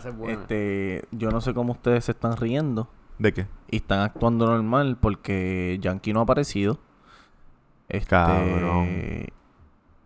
esa es buena. Este, yo no sé cómo ustedes se están riendo ¿De qué? y están actuando normal porque Yankee no ha aparecido. Este, Cabrón.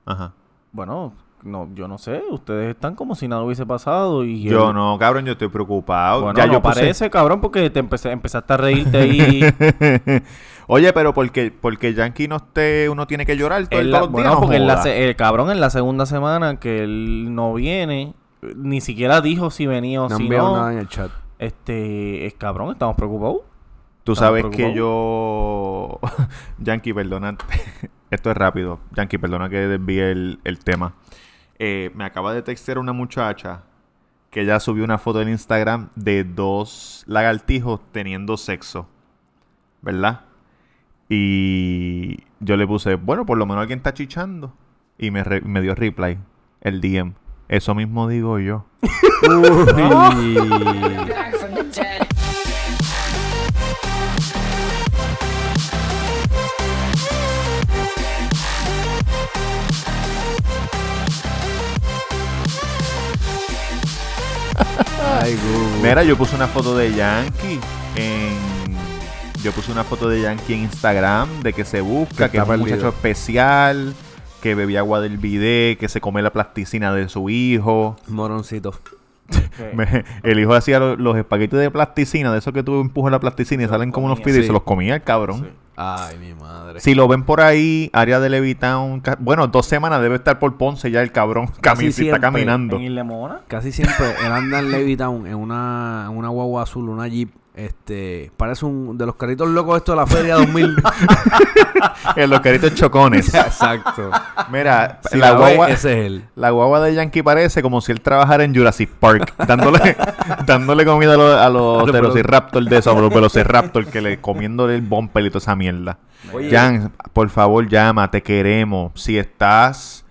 Ajá. Bueno, no, yo no sé. Ustedes están como si nada hubiese pasado y Yo él- no, cabrón, yo estoy preocupado. Bueno, ya no yo puse- parece, cabrón, porque te empecé, empezaste a reírte ahí. Oye, pero porque, porque Yankee no esté, uno tiene que llorar todo el la- todos los bueno, días. no porque en la joda. se- el cabrón en la segunda semana que él no viene, ni siquiera dijo si venía o no si no. nada en el chat. Este, es cabrón, estamos preocupados. Tú sabes que yo. Yankee, perdona. Esto es rápido. Yankee, perdona que desvíe el, el tema. Eh, me acaba de textear una muchacha que ella subió una foto en Instagram de dos lagartijos teniendo sexo. ¿Verdad? Y yo le puse, bueno, por lo menos alguien está chichando. Y me, re- me dio reply, el DM. Eso mismo digo yo. Dead. Ay. Mira, yo puse una foto de Yankee en... Yo puse una foto de Yankee en Instagram de que se busca, Que que es un muchacho especial, que bebía agua del bidet, que se come la plasticina de su hijo. Moroncito. Me- el hijo hacía lo- los espaguetis de plasticina, de esos que tú empujas la plasticina y salen como unos fideos y se los comía el cabrón. Sí. Ay, mi madre. Si lo ven por ahí, área de Levitown, bueno, dos semanas debe estar por Ponce ya el cabrón, si está caminando. En Isla Mona. Casi siempre él anda en Levittown en una, en una guagua azul, una Jeep. Este, parece un de los caritos locos esto de la Feria 2000. En los caritos chocones. Exacto. Mira, Si la la ve, guagua... ese es él. La guagua de Yankee parece como si él trabajara en Jurassic Park, dándole, dándole comida a los, a los los velociraptor de esos, a los velociraptor, que le comiéndole el bumper y toda esa mierda. Oye. Jan, por favor, llama, te queremos. Si estás,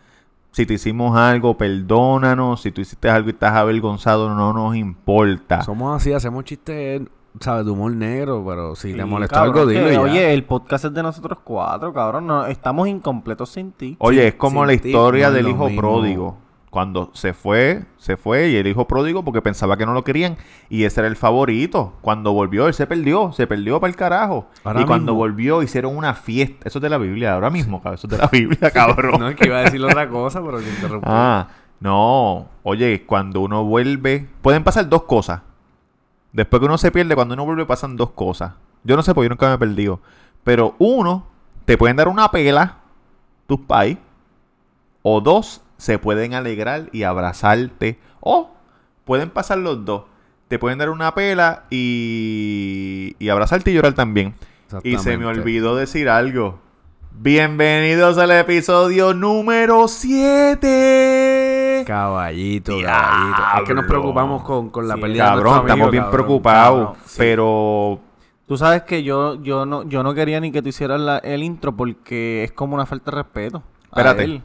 si te hicimos algo, perdónanos. Si tú hiciste algo y estás avergonzado, no nos importa. Somos así, hacemos chistes, ¿sabes? De humor negro, pero si te Sí, molestó cabrón, algo, que, dilo ya. Oye, el podcast es de nosotros cuatro, cabrón. No, estamos incompletos sin ti. Oye, es como sin la historia del hijo mismo. pródigo. Cuando se fue, se fue y el hijo pródigo porque pensaba que no lo querían y ese era el favorito. Cuando volvió, él se perdió, se perdió para el carajo. Ahora y cuando volvió, hicieron una fiesta. Eso es de la Biblia, ahora mismo, cabrón. Eso es de la Biblia, cabrón. No es que iba a decir otra cosa, pero te interrumpí. Ah, no. Oye, cuando uno vuelve, pueden pasar dos cosas. Después que uno se pierde, cuando uno vuelve pasan dos cosas. Yo no sé, porque yo nunca me he perdido. Pero uno, te pueden dar una pela, tus pais. O dos, se pueden alegrar y abrazarte. O pueden pasar los dos. Te pueden dar una pela y, y abrazarte y llorar también. Y se me olvidó decir algo. Bienvenidos al episodio número 7. Caballito, Diablo. caballito. Es que nos preocupamos con, con la Sí, pérdida de Cabrón, nuestro amigo, estamos bien cabrón. preocupados. cabrón, sí. Pero Tú sabes que yo, yo no, yo no quería ni que tú hicieras la- el intro porque es como una falta de respeto. a Espérate. él.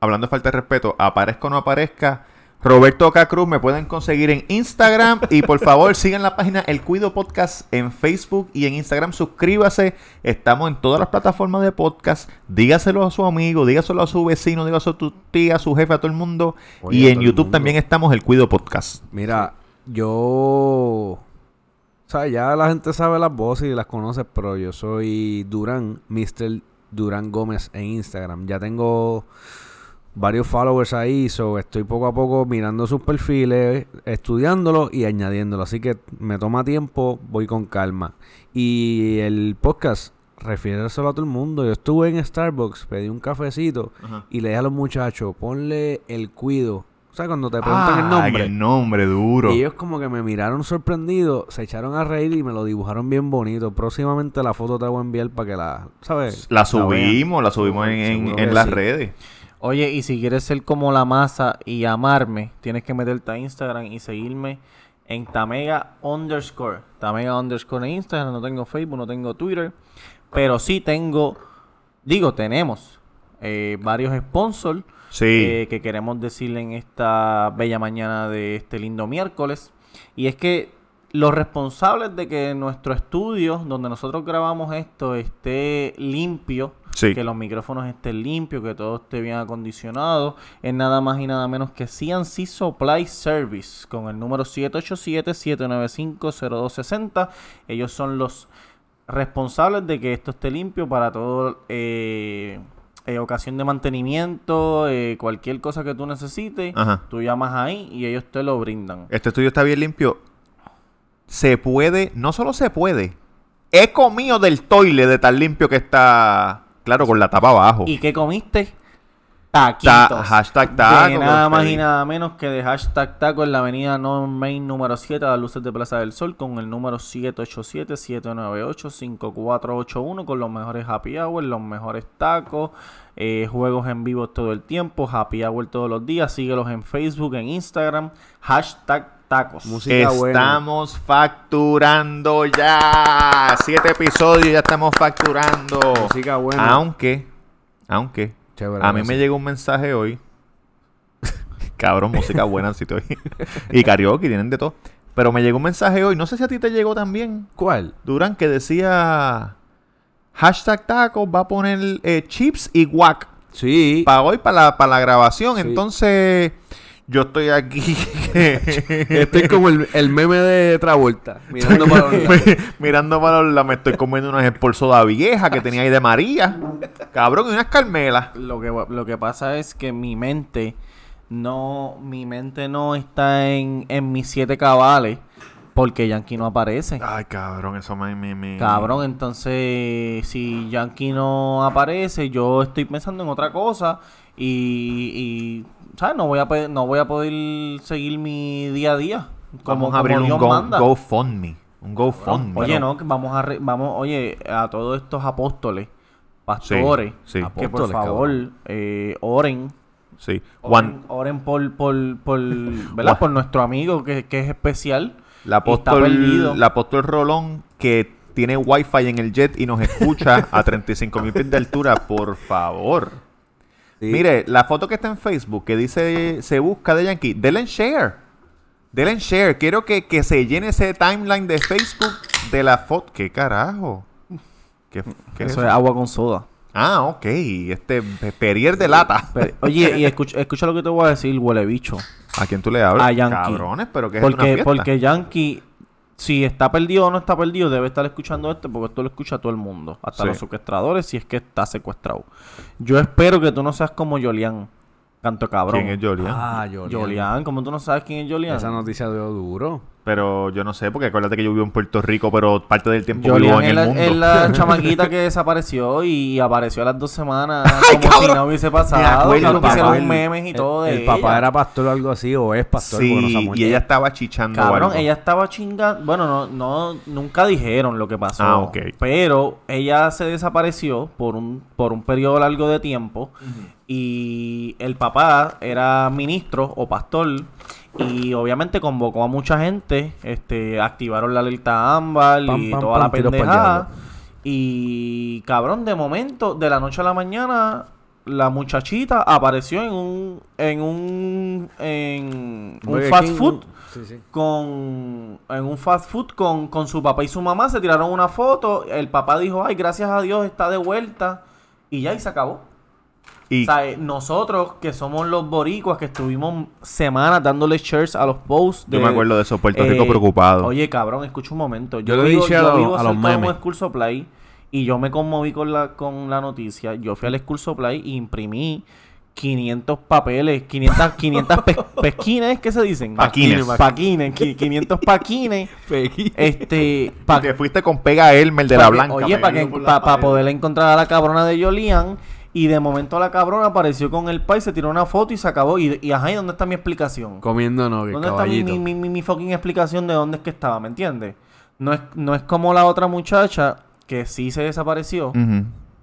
hablando de falta de respeto, aparezca o no aparezca, Roberto K. Cruz me pueden conseguir en Instagram y por favor sigan la página El Cuido Podcast en Facebook y en Instagram. Suscríbase. Estamos en todas las plataformas de podcast. Dígaselo a su amigo, dígaselo a su vecino, dígaselo a tu tía, a su jefe, a todo el mundo. Oye, y en YouTube también estamos El Cuido Podcast. Mira, yo... O sea, ya la gente sabe las voces y las conoce, pero yo soy Durán, Mr. Durán Gómez en Instagram. Ya tengo varios followers ahí, so estoy poco a poco mirando sus perfiles, estudiándolos y añadiéndolos. Así que me toma tiempo, voy con calma. Y el podcast, refiérselo a todo el mundo. Yo estuve en Starbucks, pedí un cafecito y le dije a los muchachos, ponle el cuido. O sea, cuando te preguntan el Ah, nombre. el nombre duro. Y ellos como que me miraron sorprendidos, se echaron a reír y me lo dibujaron bien bonito. Próximamente la foto te voy a enviar para que la, ¿sabes? La subimos, la subimos en, las sí. redes. Oye, y si quieres ser como la masa y amarme, tienes que meterte a Instagram y seguirme en Tamega underscore. Tamega underscore en Instagram, no tengo Facebook, no tengo Twitter. Pero sí tengo, digo, tenemos eh, varios sponsors Sí. eh, que queremos decirle en esta bella mañana de este lindo miércoles. Y es que los responsables de que nuestro estudio, donde nosotros grabamos esto, esté limpio Sí. que los micrófonos estén limpios, que todo esté bien acondicionado. Es nada más y nada menos que CNC Supply Service con el número 787-795-0260. Ellos son los responsables de que esto esté limpio para todo eh, eh, ocasión de mantenimiento, eh, cualquier cosa que tú necesites. Ajá. Tú llamas ahí y ellos te lo brindan. Este estudio está bien limpio. Se puede, no solo se puede. He comido del toile de tan limpio que está. Claro, con la tapa abajo. ¿Y qué comiste? Taquitos. Ta- hashtag taco, De nada más y nada menos que de hashtag taco en la avenida North Main número 7 a las luces de Plaza del Sol con el número 787-798-5481 con los mejores happy hour, los mejores tacos, eh, juegos en vivo todo el tiempo, happy hour todos los días. Síguelos en Facebook, en Instagram, hashtag tacos. Música buena. Estamos facturando ya. Siete episodios ya estamos facturando. Música buena. Aunque, aunque, Chévere, a mí me llegó un mensaje hoy. Cabrón, música buena, si estoy. y karaoke, tienen de todo. Pero me llegó un mensaje hoy, no sé si a ti te llegó también, ¿Cuál? Durán, que decía hashtag tacos va a poner eh, chips y guac Sí. para hoy, para la, para la grabación. Sí. Entonces, yo estoy aquí. Estoy como el, el meme de Travolta. Mirando para los lados. Mirando para los lados, me estoy comiendo unas espolsodas viejas que tenía ahí de María. Cabrón, y unas carmelas. Lo que, lo que pasa es que mi mente no, mi mente no está en, en mis siete cabales porque Yankee no aparece. Ay, cabrón, eso me... me, me- Cabrón, entonces si Yankee no aparece, yo estoy pensando en otra cosa y, y ¿sabes? No voy a pe- no voy a poder seguir mi día a día como, Vamos a abrir como un Dios Go-. GoFundMe. Un GoFundMe. Oye, no, que vamos a re- vamos, oye, a todos estos apóstoles, pastores, Sí, sí. que por favor eh, oren Sí. Oren, Juan, oren por, por, por, por nuestro amigo que, que es especial. está apóstol, perdido. el apóstol Rolón que tiene wifi en el jet y nos escucha a 35 mil pies de altura, por favor. Sí. Mire, la foto que está en Facebook que dice se busca de Yankee, denle en share. Denle en share. Quiero que, que se llene ese timeline de Facebook de la foto. ¿Qué carajo? ¿Qué, qué es Eso es agua con soda. Ah, ok. Este pe- Perier de lata. Oye, y escucha, escucha lo que te voy a decir, huele bicho. ¿A quién tú le hablas? A Yankee. Cabrones, pero que es una Porque, fiesta. porque Yankee, si está perdido o no está perdido, debe estar escuchando esto porque esto lo escucha todo el mundo. Hasta Sí. los secuestradores, si es que está secuestrado. Yo espero que tú no seas como Yolian. Canto cabrón. ¿Quién es Jolian? Ah, Jolian. Yolian, ¿cómo tú no sabes quién es Yolian? Esa noticia dio duro. Pero yo no sé, porque acuérdate que yo vivo en Puerto Rico, pero parte del tiempo vivo Yolian en el la, mundo. es la chamaquita que desapareció y apareció a las dos semanas ¡Ay, como si cabrón! no hubiese Me pasado. acuerdo, me hicieron acuerdo. memes y todo el, de el papá ella. era pastor o algo así, o es pastor, Sí, y ella estaba chichando Cabrón, algo. ella estaba chingando. Bueno, no, no, nunca dijeron lo que pasó. Ah, ok. Pero ella se desapareció por un, por un periodo largo de tiempo. Y el papá era ministro o pastor. Y obviamente convocó a mucha gente. Este, activaron la alerta ámbar Pam, y pam, toda pam, la pendejada. Y cabrón, de momento, de la noche a la mañana, la muchachita apareció en un, en un, en un Burger fast King, food Sí, sí. con en un fast food con, con su papá y su mamá se tiraron una foto el papá dijo ay gracias a Dios está de vuelta y ya y se acabó Y o sea, eh, nosotros que somos los boricuas que estuvimos semanas dándole shares a los posts yo me acuerdo de eso, Puerto Rico eh, preocupado. Oye, cabrón, escucha un momento. Yo Yo, le vivo, dije a yo vivo a los de memes. school supply y yo me conmoví con la, con la noticia. Yo fui al school supply y imprimí 500 papeles, 500, 500 pe- pesquines, ¿qué se dicen? Paquines. Paquines, qui- 500 paquines. Este, pa- te fuiste con pega Elmer de pa' la Blanca. Oye, para pared. poder encontrar a la cabrona de Yolian. Y de momento la cabrona apareció con el pai, se tiró una foto y se acabó. Y, y ajá, ¿y dónde está mi explicación? Comiendo no, ¿Dónde está mi, mi, mi, fucking explicación de dónde es que estaba? ¿Me entiendes? No es, no es como la otra muchacha que sí se desapareció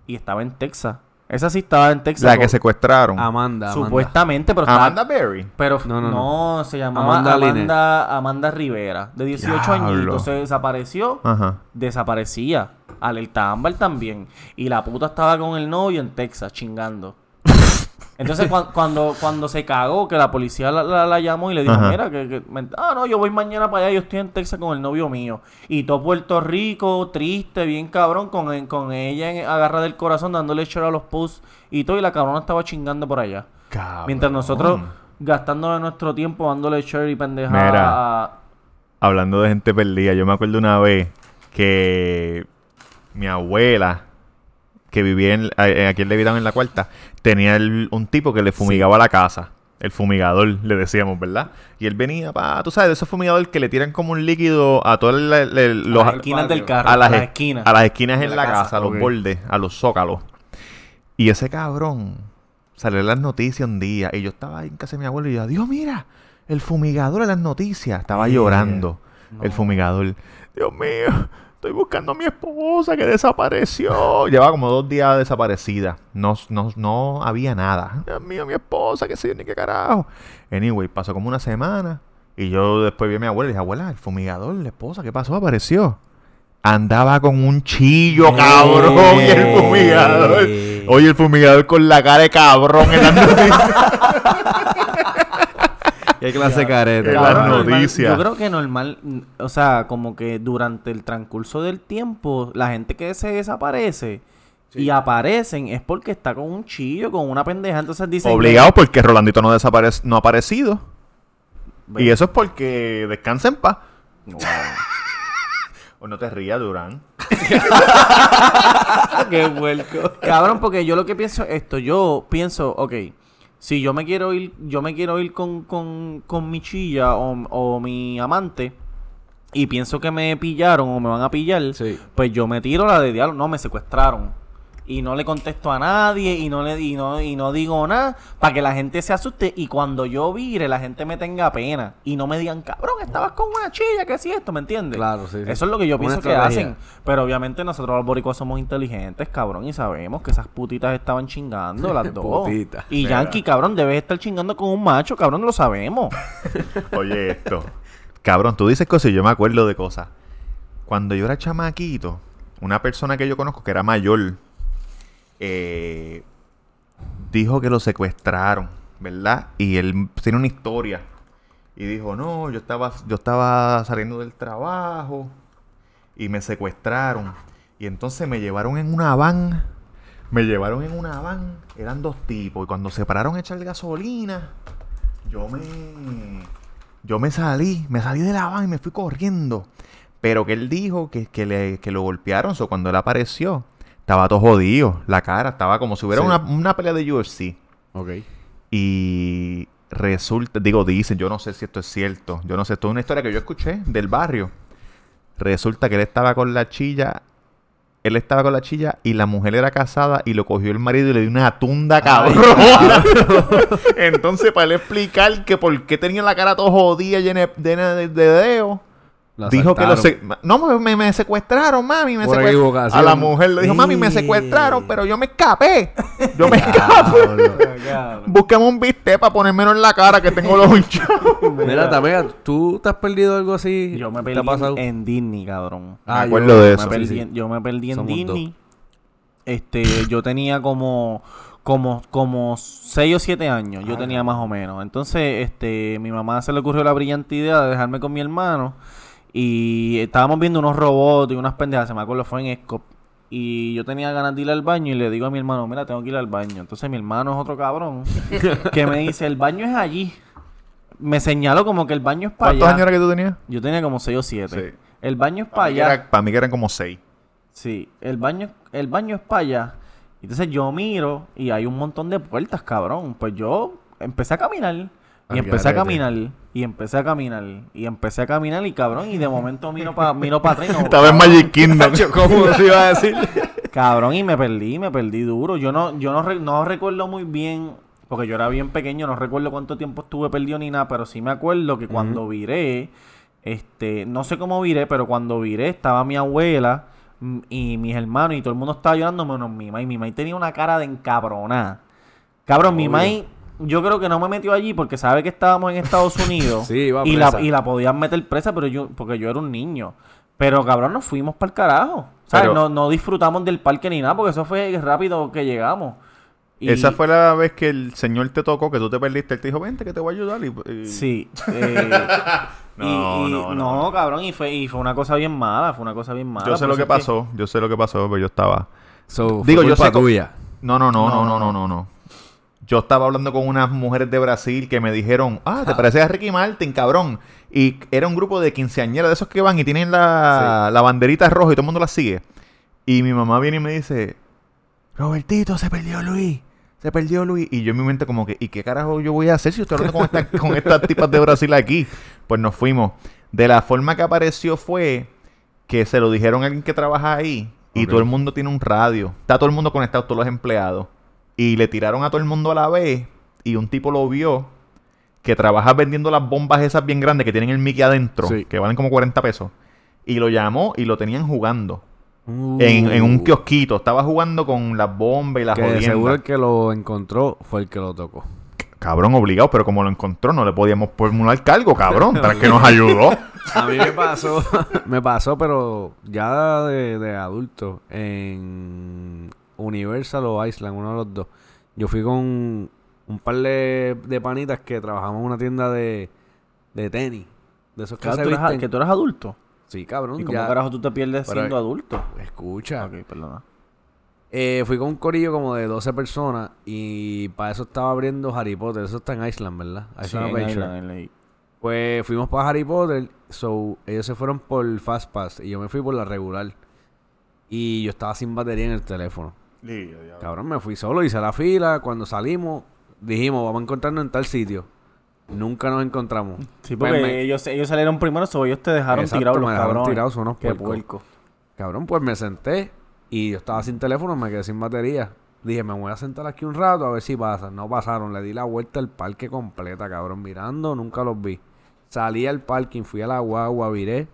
y estaba en Texas. Esa sí estaba en Texas. La que secuestraron. Amanda, Amanda. Supuestamente, pero estaba... Amanda Berry. Pero No, no, no, no. se llamaba Amanda Amanda, Rivera, de 18 Diablo. añitos. Se desapareció, Ajá. desaparecía. Alerta Ámbar también. Y la puta estaba con el novio en Texas, chingando. Entonces cuan- cuando, cuando se cagó, que la policía la, la- la llamó y le dijo, Ajá. mira, que, que- me- ah, no, yo voy mañana para allá, yo estoy en Texas con el novio mío. Y todo Puerto Rico, triste, bien cabrón, con, con ella en, agarra del corazón, dándole share a los posts y todo, y la cabrona estaba chingando por allá. Cabrón. Mientras nosotros gastando nuestro tiempo dándole share y pendejada Mira. a... Hablando de gente perdida, yo me acuerdo una vez que mi abuela, que vivía en, eh, aquí en Levitown en la cuarta, tenía el- un tipo que le fumigaba la casa. El fumigador, le decíamos, ¿verdad? Y él venía para, tú sabes, de esos fumigadores que le tiran como un líquido a todas las esquinas del carro, a las, esquinas. A las esquinas de en la la, casa, casa, a los bordes, a los zócalos. Y ese cabrón salió en las noticias un día. Y yo estaba ahí en casa de mi abuelo y yo, Dios, mira, el fumigador en las noticias. Estaba Yeah. llorando el fumigador. Dios mío, estoy buscando a mi esposa que desapareció. Llevaba como dos días desaparecida. No, no, no había nada. Dios mío, mi esposa, que yo, ni qué carajo. Anyway, pasó como una semana. Y yo después vi a mi abuela y dije, abuela, el fumigador, la esposa, ¿qué pasó? Apareció. Andaba con un chillo, cabrón, y el fumigador. Oye, el fumigador con la cara de cabrón en noticias. Qué clase de careta. Las noticias. Yo creo que normal, o sea, como que durante el transcurso del tiempo, la gente que se desaparece y aparecen es porque está con un chillo, con una pendeja. Entonces dicen. Obligado porque Rolandito no, desaparece, no ha aparecido. Y eso es porque descansa en paz. Wow. O no te rías, Durán. Qué vuelco. Cabrón, porque yo lo que pienso es esto. Yo pienso, ok, si yo me quiero ir, yo me quiero ir con, con, con mi chilla o, o mi amante y pienso que me pillaron o me van a pillar, Sí. pues yo me tiro la de diablo. No, me secuestraron. Y no le contesto a nadie y no le y no, y no digo nada para que la gente se asuste y cuando yo vire la gente me tenga pena y no me digan, cabrón, estabas con una chilla, ¿qué es esto? ¿Me entiendes? Claro, sí, sí. Eso es lo que yo Una pienso que hacen. Pero obviamente nosotros los boricuas somos inteligentes, cabrón, y sabemos que esas putitas estaban chingando las dos. Putita. Y Mira. Yankee, cabrón, debes estar chingando con un macho, cabrón, lo sabemos. Oye, esto. Cabrón, tú dices cosas y yo me acuerdo de cosas. Cuando yo era chamaquito, una persona que yo conozco que era mayor, eh, dijo que lo secuestraron, ¿verdad? Y él tiene una historia. Y dijo, no, yo estaba, yo estaba saliendo del trabajo y me secuestraron. Y entonces me llevaron en una van. Me llevaron en una van. Eran dos tipos. Y cuando se pararon a echar gasolina, yo me. Yo me salí. Me salí de la van y me fui corriendo. Pero que él dijo que, que, le, que lo golpearon. So, cuando él apareció, estaba todo jodido. La cara estaba como si hubiera Sí. una, una pelea de UFC. Ok. Y resulta, digo, dicen, yo no sé si esto es cierto. Yo no sé, esto es una historia que yo escuché del barrio. Resulta que él estaba con la chilla. Él estaba con la chilla y la mujer era casada y lo cogió el marido y le dio una tunda cabrón. Entonces, para él explicar que por qué tenía la cara todo jodida, llena de, llena de dedos, La dijo que lo se- no me, me- me secuestraron, mami, me Por secuest- equivocación. A la mujer le dijo, mami, me secuestraron, pero yo me escapé. Yo me escapé. Búscame un bistec para ponérmelo en la cara que tengo los hinchados. Mira, Tamega, ¿tú te has perdido algo así? Yo me ¿Te ha perdí pasado? en Disney, cabrón. Ah, Me acuerdo yo- de me eso. perdí, sí, sí. en- Yo me perdí en Somos Disney. Este, yo tenía como como como 6 o 7 años, yo tenía más o menos. Entonces, este, mi mamá se le ocurrió la brillante idea de dejarme con mi hermano y estábamos viendo unos robots y unas pendejas, se me acuerdo fue en Escop. Y yo tenía ganas de ir al baño y le digo a mi hermano, mira, tengo que ir al baño. Entonces mi hermano es otro cabrón que me dice, el baño es allí. Me señaló como que el baño es para ¿Cuántos allá. años era que tú tenías? Yo tenía como 6 o 7. Sí. El baño es para Para allá. era- para mí que eran como seis. Sí, el baño, el baño es para allá. Entonces yo miro y hay un montón de puertas, cabrón. Pues yo empecé a caminar. Y empecé a caminar. Y empecé a caminar. Y empecé a caminar y cabrón. Y de momento miro para miro pa atrás. y no, Estaba en Magic Kingdom. ¿Cómo se iba a decir? Cabrón, y me perdí, me perdí duro. Yo no, yo no, no recuerdo muy bien, porque yo era bien pequeño, no recuerdo cuánto tiempo estuve perdido ni nada, pero sí me acuerdo que cuando viré, este, no sé cómo viré, pero cuando viré estaba mi abuela mm, y mis hermanos y todo el mundo estaba llorando menos mi mamá. Y mi mamá tenía una cara de encabronada. Cabrón, mi Obvio. mamá yo creo que no me metió allí porque sabe que estábamos en Estados Unidos Sí, iba y, la, y la podían meter presa, pero yo, porque yo era un niño. Pero cabrón, nos fuimos para el carajo. ¿Sabes? Pero- no, no disfrutamos del parque ni nada, porque eso fue rápido que llegamos. Y- Esa fue la vez que el señor te tocó, que tú te perdiste. Él te dijo, vente que te voy a ayudar. Y, y- Sí. eh, No, y- no, no, cabrón, y fue, y fue una cosa bien mala, fue una cosa bien mala. Yo sé lo que pasó, yo sé lo que pasó, pero yo estaba... So, Digo, fue yo sé tuya. No, no, no, no, No, no, no, no, no. Yo estaba hablando con unas mujeres de Brasil que me dijeron, ah, te pareces a Ricky Martin, cabrón. Y era un grupo de quinceañeras de esos que van y tienen la, la banderita roja y todo el mundo la sigue. Y mi mamá viene y me dice, Robertito, se perdió Luis. Se perdió Luis. Y yo en mi mente como que, ¿y qué carajo yo voy a hacer si estoy hablando con, esta- con estas tipas de Brasil aquí? Pues nos fuimos. De la forma que apareció fue que se lo dijeron a alguien que trabaja ahí. Y todo el mundo tiene un radio. Está todo el mundo conectado, todos los empleados. Y le tiraron a todo el mundo a la vez. Y un tipo lo vio que trabaja vendiendo las bombas esas bien grandes que tienen el Mickey adentro. Sí. Que valen como 40 pesos. Y lo llamó y lo tenían jugando. Uh, En, en un kiosquito. Estaba jugando con las bombas y las jodiendas. seguro el que lo encontró fue el que lo tocó. Cabrón, obligado, pero como lo encontró, no le podíamos formular cargo, cabrón. Tras que nos ayudó. A mí me pasó, me pasó, pero ya de, de adulto, en Universal o Island, uno de los dos. Yo fui con un par de, de panitas que trabajamos en una tienda de, de tenis. De esos que Claro, se tú eres que tú eres adulto. Sí, cabrón. ¿Y cómo ya- carajo tú te pierdes Pero- siendo adulto? Escucha. Ok, perdona. Eh, fui con un corillo como de 12 personas y para eso estaba abriendo Harry Potter. Eso está en Island, ¿verdad? Sí, Island en Adventure. Island, en la- Pues fuimos para Harry Potter, so ellos se fueron por Fast Pass y yo me fui por la regular. Y yo estaba sin batería en el teléfono. Cabrón, me fui solo, hice la fila. Cuando salimos, dijimos, vamos a encontrarnos en tal sitio. Nunca nos encontramos. Sí, Pues porque me- ellos, ellos salieron primero, so ellos te dejaron Exacto, tirados los me dejaron tirados, unos Qué puerco. Cabrón, pues me senté y yo estaba sin teléfono, me quedé sin batería. Dije, me voy a sentar aquí un rato a ver si pasa. No pasaron, le di la vuelta al parque completa, cabrón, mirando, nunca los vi. Salí al parking, fui a la guagua, viré.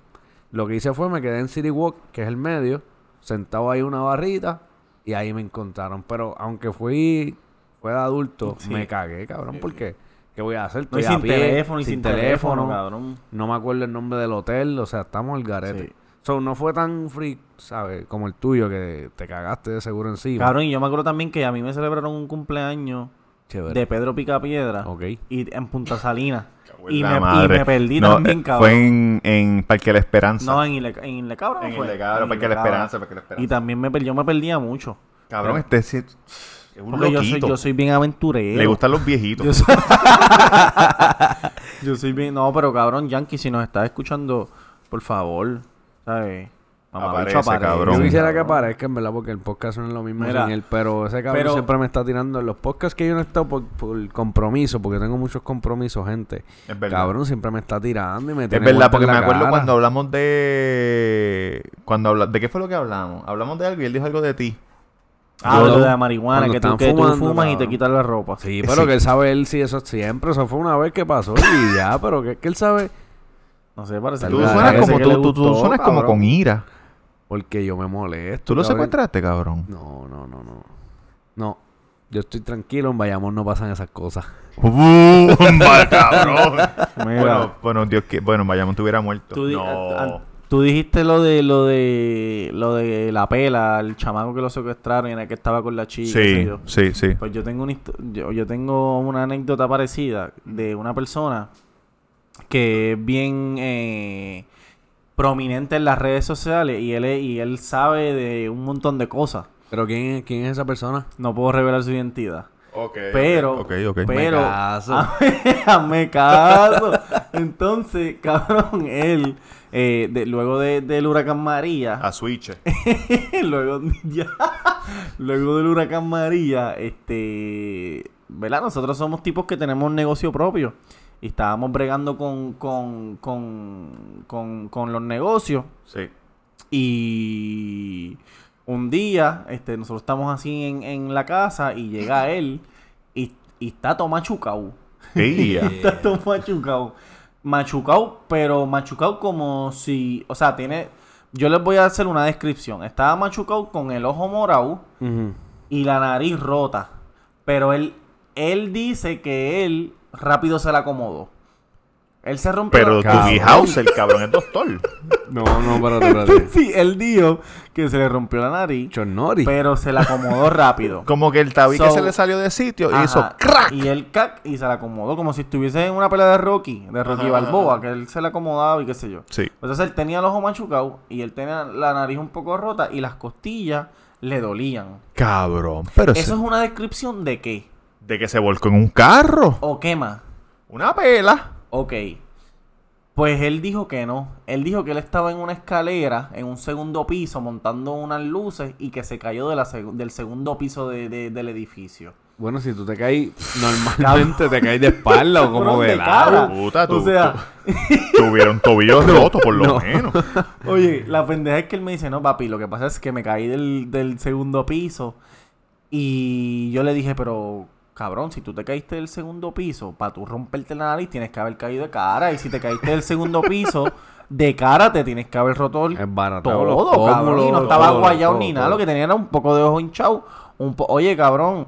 Lo que hice fue me quedé en City Walk, que es el medio, sentado ahí en una barrita y ahí me encontraron. Pero aunque fui, fue de adulto, Sí. me cagué, cabrón, porque ¿qué voy a hacer? No, Estoy a sin pie, teléfono, y sin teléfono, cabrón. no me acuerdo el nombre del hotel, o sea, estamos al garete. Sí. So, no fue tan freak, ¿sabes? Como el tuyo, que te cagaste de seguro encima. Cabrón, y yo me acuerdo también que a mí me celebraron un cumpleaños Chévere. de Pedro Picapiedra Ok. y en Punta Salina. Cago en y, la me, y madre. me perdí No, también, eh, cabrón. Fue en, en Parque La Esperanza. No, en Ile, en Ile Cabra, ¿no en fue? el de Cabra, En Parque Ile La Cabra. Esperanza, Parque La Esperanza. Y también me perdí, yo me perdía mucho. Cabrón, este sí es es un Porque yo soy, loquito. yo soy bien aventurero. Le gustan los viejitos. Yo soy... yo soy bien... No, pero cabrón, Yankee, si nos estás escuchando, por favor, ¿sabes? Aparece, aparece, cabrón. Yo quisiera que aparezca, en verdad, porque el podcast no es lo mismo Mira, sin él. Pero ese cabrón pero- siempre me está tirando. En los podcasts que yo no he estado por, por compromiso, porque tengo muchos compromisos, gente. Es verdad. Cabrón siempre me está tirando y me Es tiene verdad, vuelta porque me acuerdo cara. cuando hablamos de... cuando habla... ¿De qué fue lo que hablamos? Hablamos de algo y él dijo algo de ti. Ah, lo de la marihuana, que tú, que tú fumas y te quitas la ropa. Sí, pero Sí. que él sabe él sí, eso siempre. Eso fue una vez que pasó y ya, pero que, que él sabe. No sé, parece Tú suenas como, que tú, tú- tú suenas como con ira. Porque yo me molesto. ¿Tú lo cabrón. secuestraste, cabrón? No, no, no, no. No. Yo estoy tranquilo, en Bayamón no pasan esas cosas. ¡Bumba, cabrón! Mira. bueno, bueno, Dios que... Bueno, Bayamón estuviera muerto. Tú, di- no. tú dijiste lo de lo de lo de la pela, el chamaco que lo secuestraron y en el que estaba con la chica. sí, yo. sí, sí. Pues yo tengo una yo, yo tengo una anécdota parecida de una persona que es bien eh, prominente en las redes sociales y él es- y él sabe de un montón de cosas. Pero ¿quién, es- quién es esa persona? No puedo revelar su identidad. Ok, Pero, Ok, ok. pero, caso. hazme caso. Entonces, cabrón, él, eh, de- luego de- del huracán María, A Switch. luego, ya, luego del huracán María, este, ¿verdad? Nosotros somos tipos que tenemos un negocio propio y estábamos bregando con, con, con, con, con los negocios Sí. y un día, este, nosotros estamos así en, en la casa y llega él y, y está todo machucado. Ella. está todo machucado. Machucado, pero machucado como si, o sea, tiene, yo les voy a hacer una descripción. Estaba machucado con el ojo morado y la nariz rota. Pero él, él dice que él rápido se la acomodó. Él se rompió Pero la- Dougie House, el cabrón es doctor. No, no, espérate, espérate. Sí, él dijo que se le rompió la nariz, Chornori. pero se la acomodó rápido. Como que el tabique So- se le salió de sitio y Ajá, hizo crack. Y él cac y se la acomodó como si estuviese en una pelea de Rocky, de Rocky Ajá, Balboa, ajá. que él se la acomodaba y qué sé yo. Sí. Entonces él tenía el ojo machucado y él tenía la nariz un poco rota y las costillas le dolían. Cabrón. Pero Eso ese- es una descripción de qué? De que se volcó en un carro. ¿O qué más? Una pela. Ok. Pues él dijo que no. Él dijo que él estaba en una escalera, en un segundo piso, montando unas luces y que se cayó de la seg- del segundo piso de- de- del edificio. Bueno, si tú te caes normalmente, te caes de espalda o como de de lado. Puta, tú, o sea, Tuvieron tobillos rotos, por lo no. menos. oye, la pendeja es que él me dice, no, papi, lo que pasa es que me caí del, del segundo piso y yo le dije, pero cabrón, si tú te caíste del segundo piso, para tú romperte la nariz tienes que haber caído de cara y si te caíste del segundo piso, de cara te tienes que haber roto el barato. todo, cabrón. Y no estaba guayado ni nada, lo que tenía era un poco de ojo hinchado. Un po- Oye, cabrón,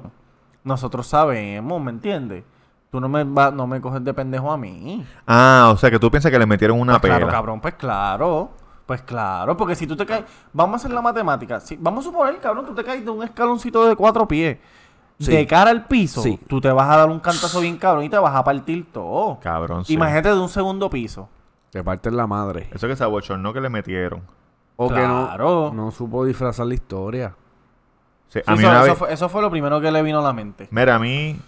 nosotros sabemos, ¿me entiendes? Tú no me, va- no me coges de pendejo a mí. Ah, o sea que tú piensas que le metieron una Pues pela. claro, cabrón, pues claro. Pues claro, porque si tú te caes... Vamos a hacer la matemática. Si, vamos a suponer, cabrón, tú te caes de un escaloncito de cuatro pies. Sí. De cara al piso, Sí. tú te vas a dar un cantazo bien cabrón y te vas a partir todo. Cabrón, sí. Imagínate de un segundo piso. Te parten la madre. Eso que se abochornó que le metieron. O Claro. que no, no supo disfrazar la historia. Sí, Sí, a mí eso, vez- fue, eso fue lo primero que le vino a la mente. Mira, a mí,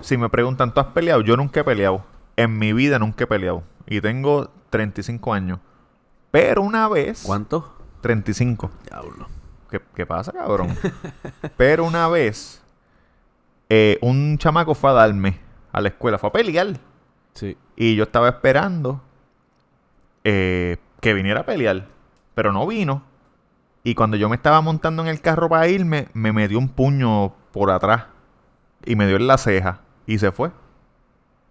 si me preguntan, ¿tú has peleado? Yo nunca he peleado. En mi vida nunca he peleado. Y tengo 35 años. Pero una vez... ¿Cuánto? 35. Diablo. ¿Qué, qué pasa, cabrón? Pero una vez, eh, un chamaco fue a darme a la escuela, fue a pelear. Sí. Y yo estaba esperando eh, que viniera a pelear. Pero no vino. Y cuando yo me estaba montando en el carro para irme, me metió un puño por atrás. Y me dio en la ceja. Y se fue.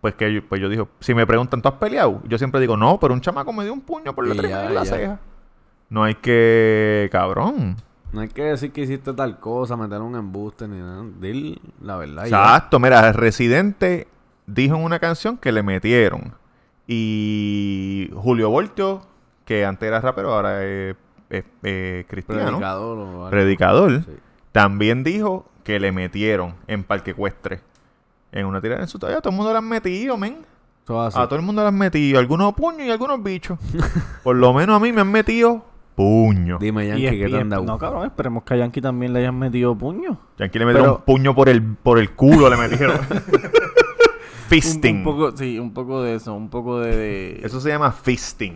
Pues que yo, pues yo dije, si me preguntan, ¿tú has peleado? Yo siempre digo, no, pero un chamaco me dio un puño por detrás y ya, en la ceja. No hay que... Cabrón. No hay que decir que hiciste tal cosa, meter un embuste ni nada. Dile la verdad. ya. Exacto, mira, Residente dijo en una canción que le metieron. Y Julio Voltio, que antes era rapero, ahora es, es- es cristiano, Predicador o predicador, Sí. también dijo que le metieron en Parque Ecuestre. En una tirada en su talla, todo el mundo le han metido, men. A todo el mundo le han metido, algunos puños y algunos bichos. Por lo menos a mí me han metido puño. Dime, Yankee, ¿qué te han dado? No, cabrón, esperemos que a Yankee también le hayan metido puño. Y aquí le metieron Pero- un puño por el, por el culo, le metieron. Fisting. un poco, sí, un poco de eso, un poco de... de- Eso se llama fisting.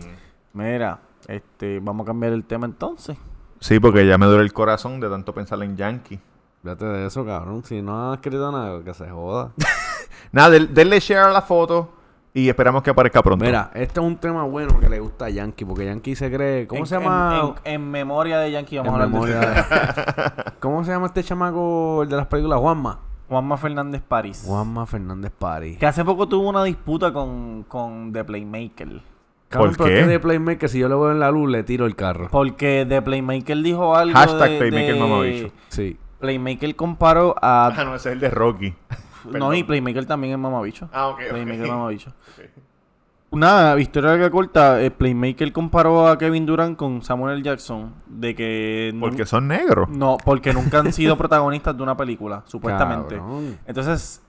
Mira, este, vamos a cambiar el tema entonces. Sí, porque ya me duele el corazón de tanto pensar en Yankee. Fíjate de eso, cabrón. Si no has escrito nada, que se joda. Nada, denle share a la foto y esperamos que aparezca pronto. Mira, este es un tema bueno que le gusta a Yankee, porque Yankee se cree. ¿Cómo En- se llama? En, en- en memoria de Yankee vamos En a hablar memoria de de- ¿Cómo se llama este chamaco, el de las películas? Juanma. Juanma Fernández París. Juanma Fernández París. Que hace poco tuvo una disputa con, con The Playmaker. ¿Por qué? que de Playmaker, si yo lo veo en la luz, le tiro el carro. Porque The Playmaker dijo algo Hashtag de, Playmaker de- mamabicho. Sí. Playmaker comparó a... Ah, no, ese es el de Rocky. No, y Playmaker también es mamabicho. Ah, ok. Playmaker es mamabicho. Nada, historia larga corta. eh, Playmaker comparó a Kevin Durant con Samuel L. Jackson. De que... Porque son negros. No, porque nunca han sido protagonistas de una película, supuestamente. Cabrón. Entonces,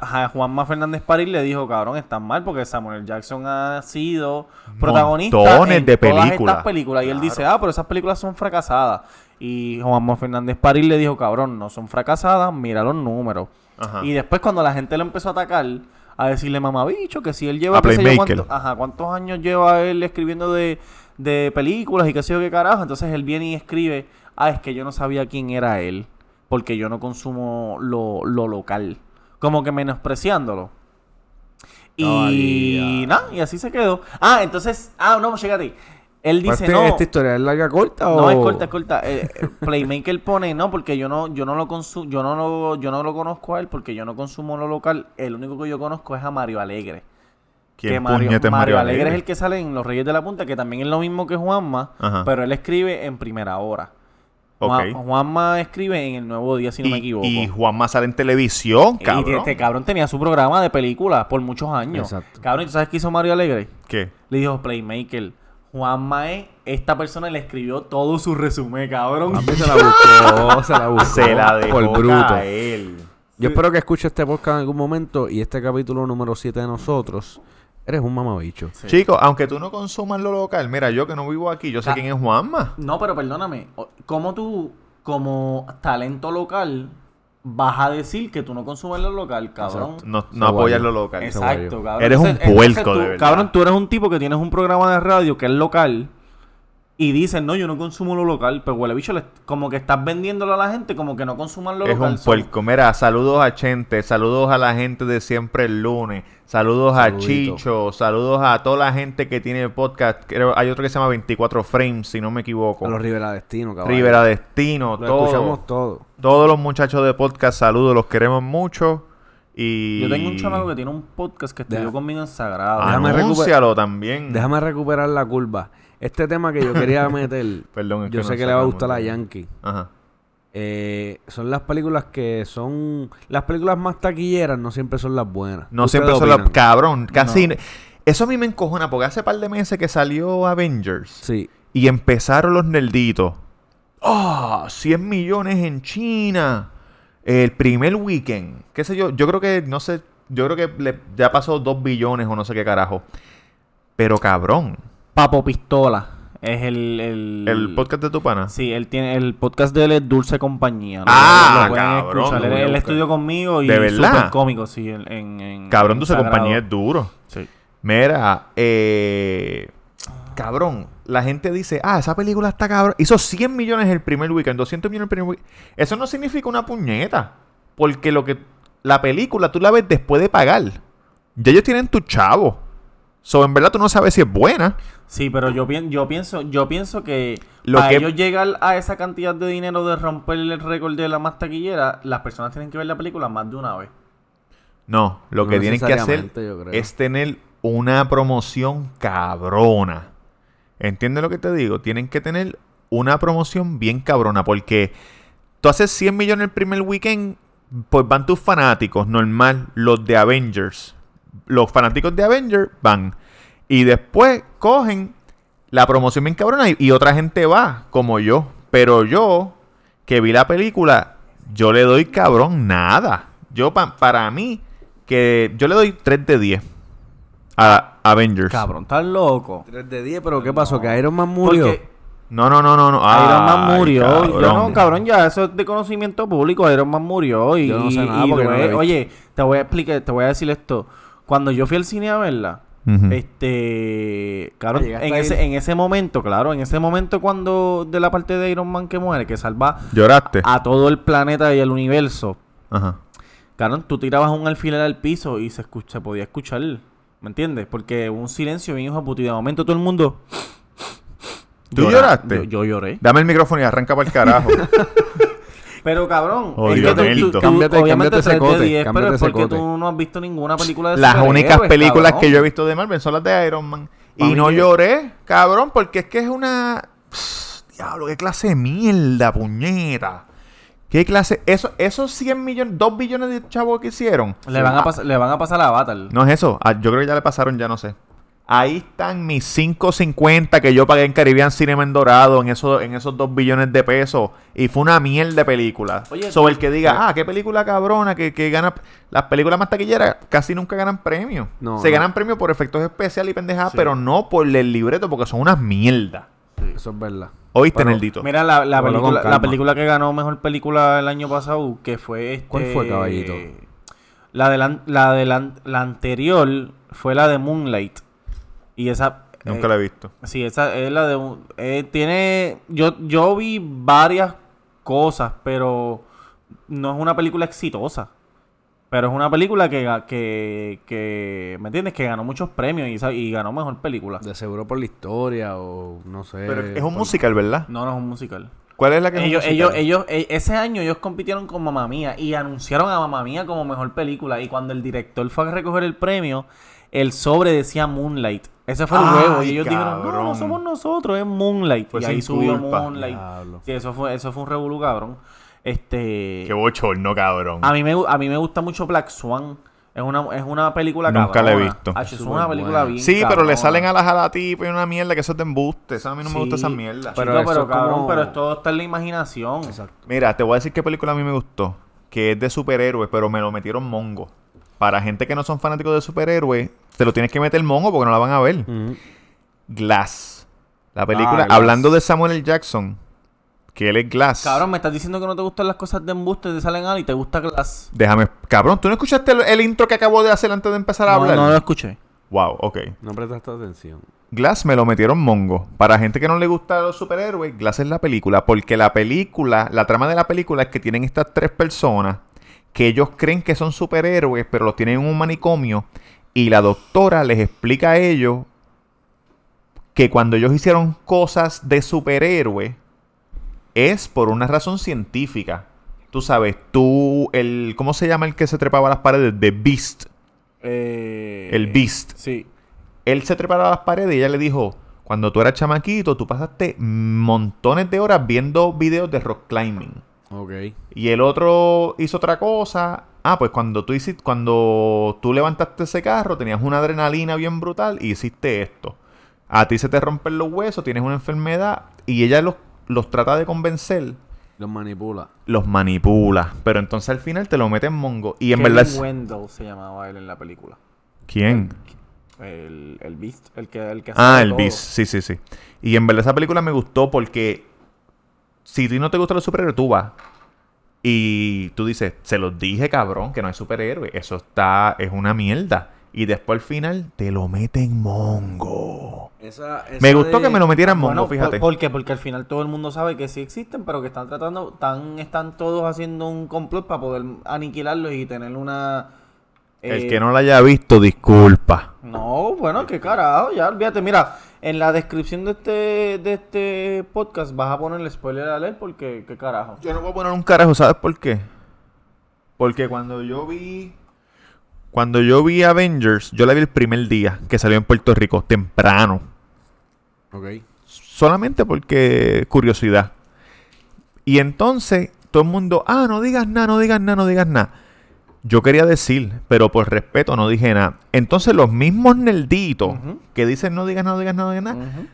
a Juanma Fernández París le dijo, cabrón, están mal porque Samuel. Jackson ha sido protagonista Montones en de todas estas películas. Y él dice, ah, pero esas películas son fracasadas. Y Juanma Fernández París le dijo, cabrón, no son fracasadas, mira los números. Ajá. Y después cuando la gente lo empezó a atacar, a decirle mamabicho, que si él lleva, A qué sé yo, Playmaker. cuánto- ajá, cuántos años lleva él escribiendo de, de películas y qué sé yo qué carajo. Entonces él viene y escribe, ah, es que yo no sabía quién era él, porque yo no consumo lo, lo local. Como que menospreciándolo. Y nada, y así se quedó. Ah, entonces, ah, no, llegate. Él dice, Este- no. ¿Esta historia es larga corta o...? No, es corta, es corta. Eh, eh, Playmaker pone, no, porque yo no, yo no lo consumo, yo no lo, yo no lo conozco a él porque yo no consumo lo local. El único que yo conozco es a Mario Alegre. ¿Quién que Mario, Mario Mario Alegre es el que sale en Los Reyes de la Punta, que también es lo mismo que Juanma, Ajá. pero él escribe en primera hora. Ok. Juan- Juanma escribe en el Nuevo Día, si no me y, equivoco. y Juanma sale en televisión, Y cabrón. este cabrón tenía su programa de películas por muchos años. Exacto. Cabrón, ¿y tú sabes qué hizo Mario Alegre? ¿Qué? Le dijo Playmaker. Juanma es, esta persona le escribió todo su resumen, cabrón. A mí se la buscó, se la buscó. Se la dejó por bruto. caer. Yo espero que escuche este podcast en algún momento y este capítulo número 7 de nosotros. Eres un mamabicho. Sí. Chicos, aunque tú no consumas lo local, mira, yo que no vivo aquí, yo sé Ah. quién es Juanma. No, pero perdóname. ¿Cómo tú, como talento local, vas a decir que tú no consumes lo local, cabrón? Exacto. No, no apoyas lo local. Exacto, cabrón. Eres un puerco, de verdad. Cabrón, tú eres un tipo que tienes un programa de radio que es local y dices, no, yo no consumo lo local, pero huele bicho, le- como que estás vendiéndolo a la gente como que no consuman lo Es local. un so- puerco. Mira, saludos a Chente, saludos a la gente de Siempre el Lunes, saludos a. Chicho, saludos a toda la gente que tiene podcast. Creo, hay otro que se llama 24 Frames, si no me equivoco. A los Rivera Destino, cabrón. Rivera Destino, Lo todo. escuchamos todo. Todos los muchachos de podcast, saludos, los queremos mucho. Y... Yo tengo un chamaco que tiene un podcast que estudió Deja- conmigo en Sagrado. Déjame Anúncialo también. Déjame recuperar la curva. Este tema que yo quería meter, Perdón, es yo que sé no que le va a gustar a Yankee. Ajá. Eh, son las películas que son... Las películas más taquilleras no siempre son las buenas. No ¿Ustedes siempre son las... Cabrón, casi... No. Eso a mí me encojona porque hace par de meses que salió Avengers. Sí. Y empezaron los nerditos. ¡Ah! 100 millones en China. El primer weekend. ¿Qué sé yo? Yo creo que, no sé, yo creo que le- ya pasó 2 billones o no sé qué carajo. Pero cabrón. Papo Pistola. Es el, el... El podcast de tu pana. Sí, él tiene el podcast de él es Dulce Compañía. Lo- Ah, lo cabrón, Él, él estudió conmigo y ¿De verdad? súper cómico, sí, en, en, en- Cabrón, Sagrado. compañía es duro. Sí. Mira, eh, cabrón, la gente dice, ah, esa película está cabrón. Hizo 100 millones el primer weekend, 200 millones el primer weekend. Eso no significa una puñeta. Porque lo que la película tú la ves después de pagar. Ya ellos tienen tu chavo. So, en verdad tú no sabes si es buena. Sí, pero yo, pien- yo pienso yo pienso que Lo para que- ellos llegar a esa cantidad de dinero de romper el récord de la más taquillera, las personas tienen que ver la película más de una vez. No, lo No que tienen que hacer es tener una promoción cabrona. ¿Entiendes lo que te digo? Tienen que tener una promoción bien cabrona porque tú haces 100 millones el primer weekend, pues van tus fanáticos, normal, los de Avengers. Los fanáticos de Avengers van. Y después cogen la promoción bien cabrona y, y otra gente va, como yo. Pero yo, que vi la película, yo le doy cabrón nada. Yo, pa- para mí, que yo le doy 3 de 10 a Avengers. Cabrón, estás loco. 3 de 10, pero ¿qué pasó? ¿Que Iron Man murió? Porque No, no, no, no, no. Iron Man murió. cabrón. Yo no, cabrón, ya eso es de conocimiento público. Iron Man murió y, Yo no sé nada y porque no la he luego- visto. oye, te voy a explicar, te voy a decir esto. Cuando yo fui al cine a verla, este, claro, Ah, en ese, en ese momento, claro, en ese momento cuando de la parte de Iron Man que muere, que salva Lloraste. a todo el planeta y el universo, Ajá. Claro, tú tirabas un alfiler al piso y se, escucha, se podía escuchar, ¿me entiendes? Porque un silencio bien hijo de puta, y de momento todo el mundo... ¿Tú llora- lloraste? Yo, yo lloré. Dame el micrófono y arranca para el carajo. Pero cabrón, Oh, es Dios que tú- tú, tú- Cámbiate- obviamente cámbiate ese 3 de cote, 10, pero cámbiate es ese porque cote. tú no has visto ninguna película de Las únicas películas cabrón. que yo he visto de Marvel son las de Iron Man. Y no que- lloré, cabrón, porque es que es una... Diablo, qué clase de mierda, puñeta. ¿Qué clase? Eso, esos 100 millones, 2 billones de chavos que hicieron. Le van, a pas- le van a pasar a Avatar. No es eso. Ah, yo creo que ya le pasaron, ya no sé. Ahí están mis 5.50 que yo pagué en Caribbean Cinema en Dorado en, eso, en esos 2 billones de pesos. Y fue una mierda de película. Oye, Sobre el que diga, ah, qué película cabrona, que, que gana. Las películas más taquilleras casi nunca ganan premios. No, Se no. ganan premios por efectos especiales y pendejadas, Sí. pero no por el libreto, porque son unas mierdas. Eso es verdad. Oíste, Pero- Nerdito. Mira la, la película, la película que ganó mejor película el año pasado, que fue este, ¿Cuál fue, caballito? La de la, la, de la, la anterior fue la de Moonlight. Y esa Nunca eh, la he visto. Sí, esa es la de un- eh, tiene yo yo vi varias cosas, pero no es una película exitosa. Pero es una película que, que, que ¿me entiendes? Que ganó muchos premios y, y ganó mejor película. De seguro por la historia o no sé. Pero es un por- musical, ¿verdad? No, no es un musical. ¿Cuál es la que Ellos, ellos, ellos, eh, ese año ellos compitieron con Mamma Mía y anunciaron a Mamma Mía como mejor película. Y cuando el director fue a recoger el premio, el sobre decía Moonlight. Ese fue el Ay, juego. Y ellos dijeron, no, no somos nosotros, es Moonlight. Y ahí subió culpa. Moonlight. Diablo. Sí, eso fue, eso fue un revolú, cabrón. Este... Qué bochorno, cabrón. A mí, me, a mí me gusta mucho Black Swan. Es una, es una película Nunca la he visto. Es una película bien Sí, pero le salen a la jalatipa y una mierda que eso es de embuste. Eso a mí no me gusta esa mierda. pero Chico, pero es cabrón, como- pero todo está en la imaginación. Exacto. Mira, te voy a decir qué película a mí me gustó. Que es de superhéroes, pero me lo metieron mongo. Para gente que no son fanáticos de superhéroes, te lo tienes que meter mongo porque no la van a ver. Glass. La película, Ah, Glass. hablando de Samuel L. Jackson, que él es Glass. Cabrón, me estás diciendo que no te gustan las cosas de embuste de Salen Ali y te gusta Glass. Déjame, cabrón, ¿tú no escuchaste el, el intro que acabo de hacer antes de empezar a No, hablar? no lo escuché. Wow, ok. No prestaste atención. Glass me lo metieron mongo. Para gente que no le gusta los superhéroes, Glass es la película. Porque la película, la trama de la película es que tienen estas tres personas que ellos creen que son superhéroes, pero los tienen en un manicomio. Y la doctora les explica a ellos que cuando ellos hicieron cosas de superhéroe es por una razón científica. Tú sabes, tú, el, ¿cómo se llama el que se trepaba a las paredes? The Beast. Eh, El Beast Sí. él se trepaba a las paredes y ella le dijo, cuando tú eras chamaquito, tú pasaste montones de horas viendo videos de rock climbing. Ok. Y el otro hizo otra cosa. Ah, pues cuando tú hiciste, cuando tú levantaste ese carro, tenías una adrenalina bien brutal y hiciste esto. A ti se te rompen los huesos, tienes una enfermedad y ella los, los trata de convencer, Los manipula. los manipula. Pero entonces al final te lo mete en mongo. Y en Kevin verdad... es- Wendell se llamaba él en la película. ¿Quién? El, el Beast, el que, el que Ah, el todo. Beast, sí, sí, sí. Y en verdad esa película me gustó porque si a ti no te gustan los superhéroes, tú vas y tú dices, se los dije, cabrón, que no hay superhéroe. Eso está, es una mierda. Y después al final te lo meten mongo. Esa, Me gustó que me lo metieran mongo, Bueno, fíjate. ¿por, por qué? Porque al final todo el mundo sabe que sí existen, pero que están tratando, están, están todos haciendo un complot para poder aniquilarlos y tener una... El eh, que no la haya visto, disculpa. No, bueno, qué carajo, ya, olvídate. Mira, en la descripción de este, de este podcast vas a poner el spoiler alert porque, qué carajo. Yo no voy a poner un carajo, ¿sabes por qué? Porque cuando yo vi. Cuando yo vi Avengers, yo la vi el primer día que salió en Puerto Rico, temprano. Ok. Solamente porque curiosidad. Y entonces, todo el mundo, ah, no digas nada, no digas nada, no digas nada. Yo quería decir, pero por respeto no dije nada. Entonces, los mismos nerditos que dicen no digas nada, no digas nada, no digas nada,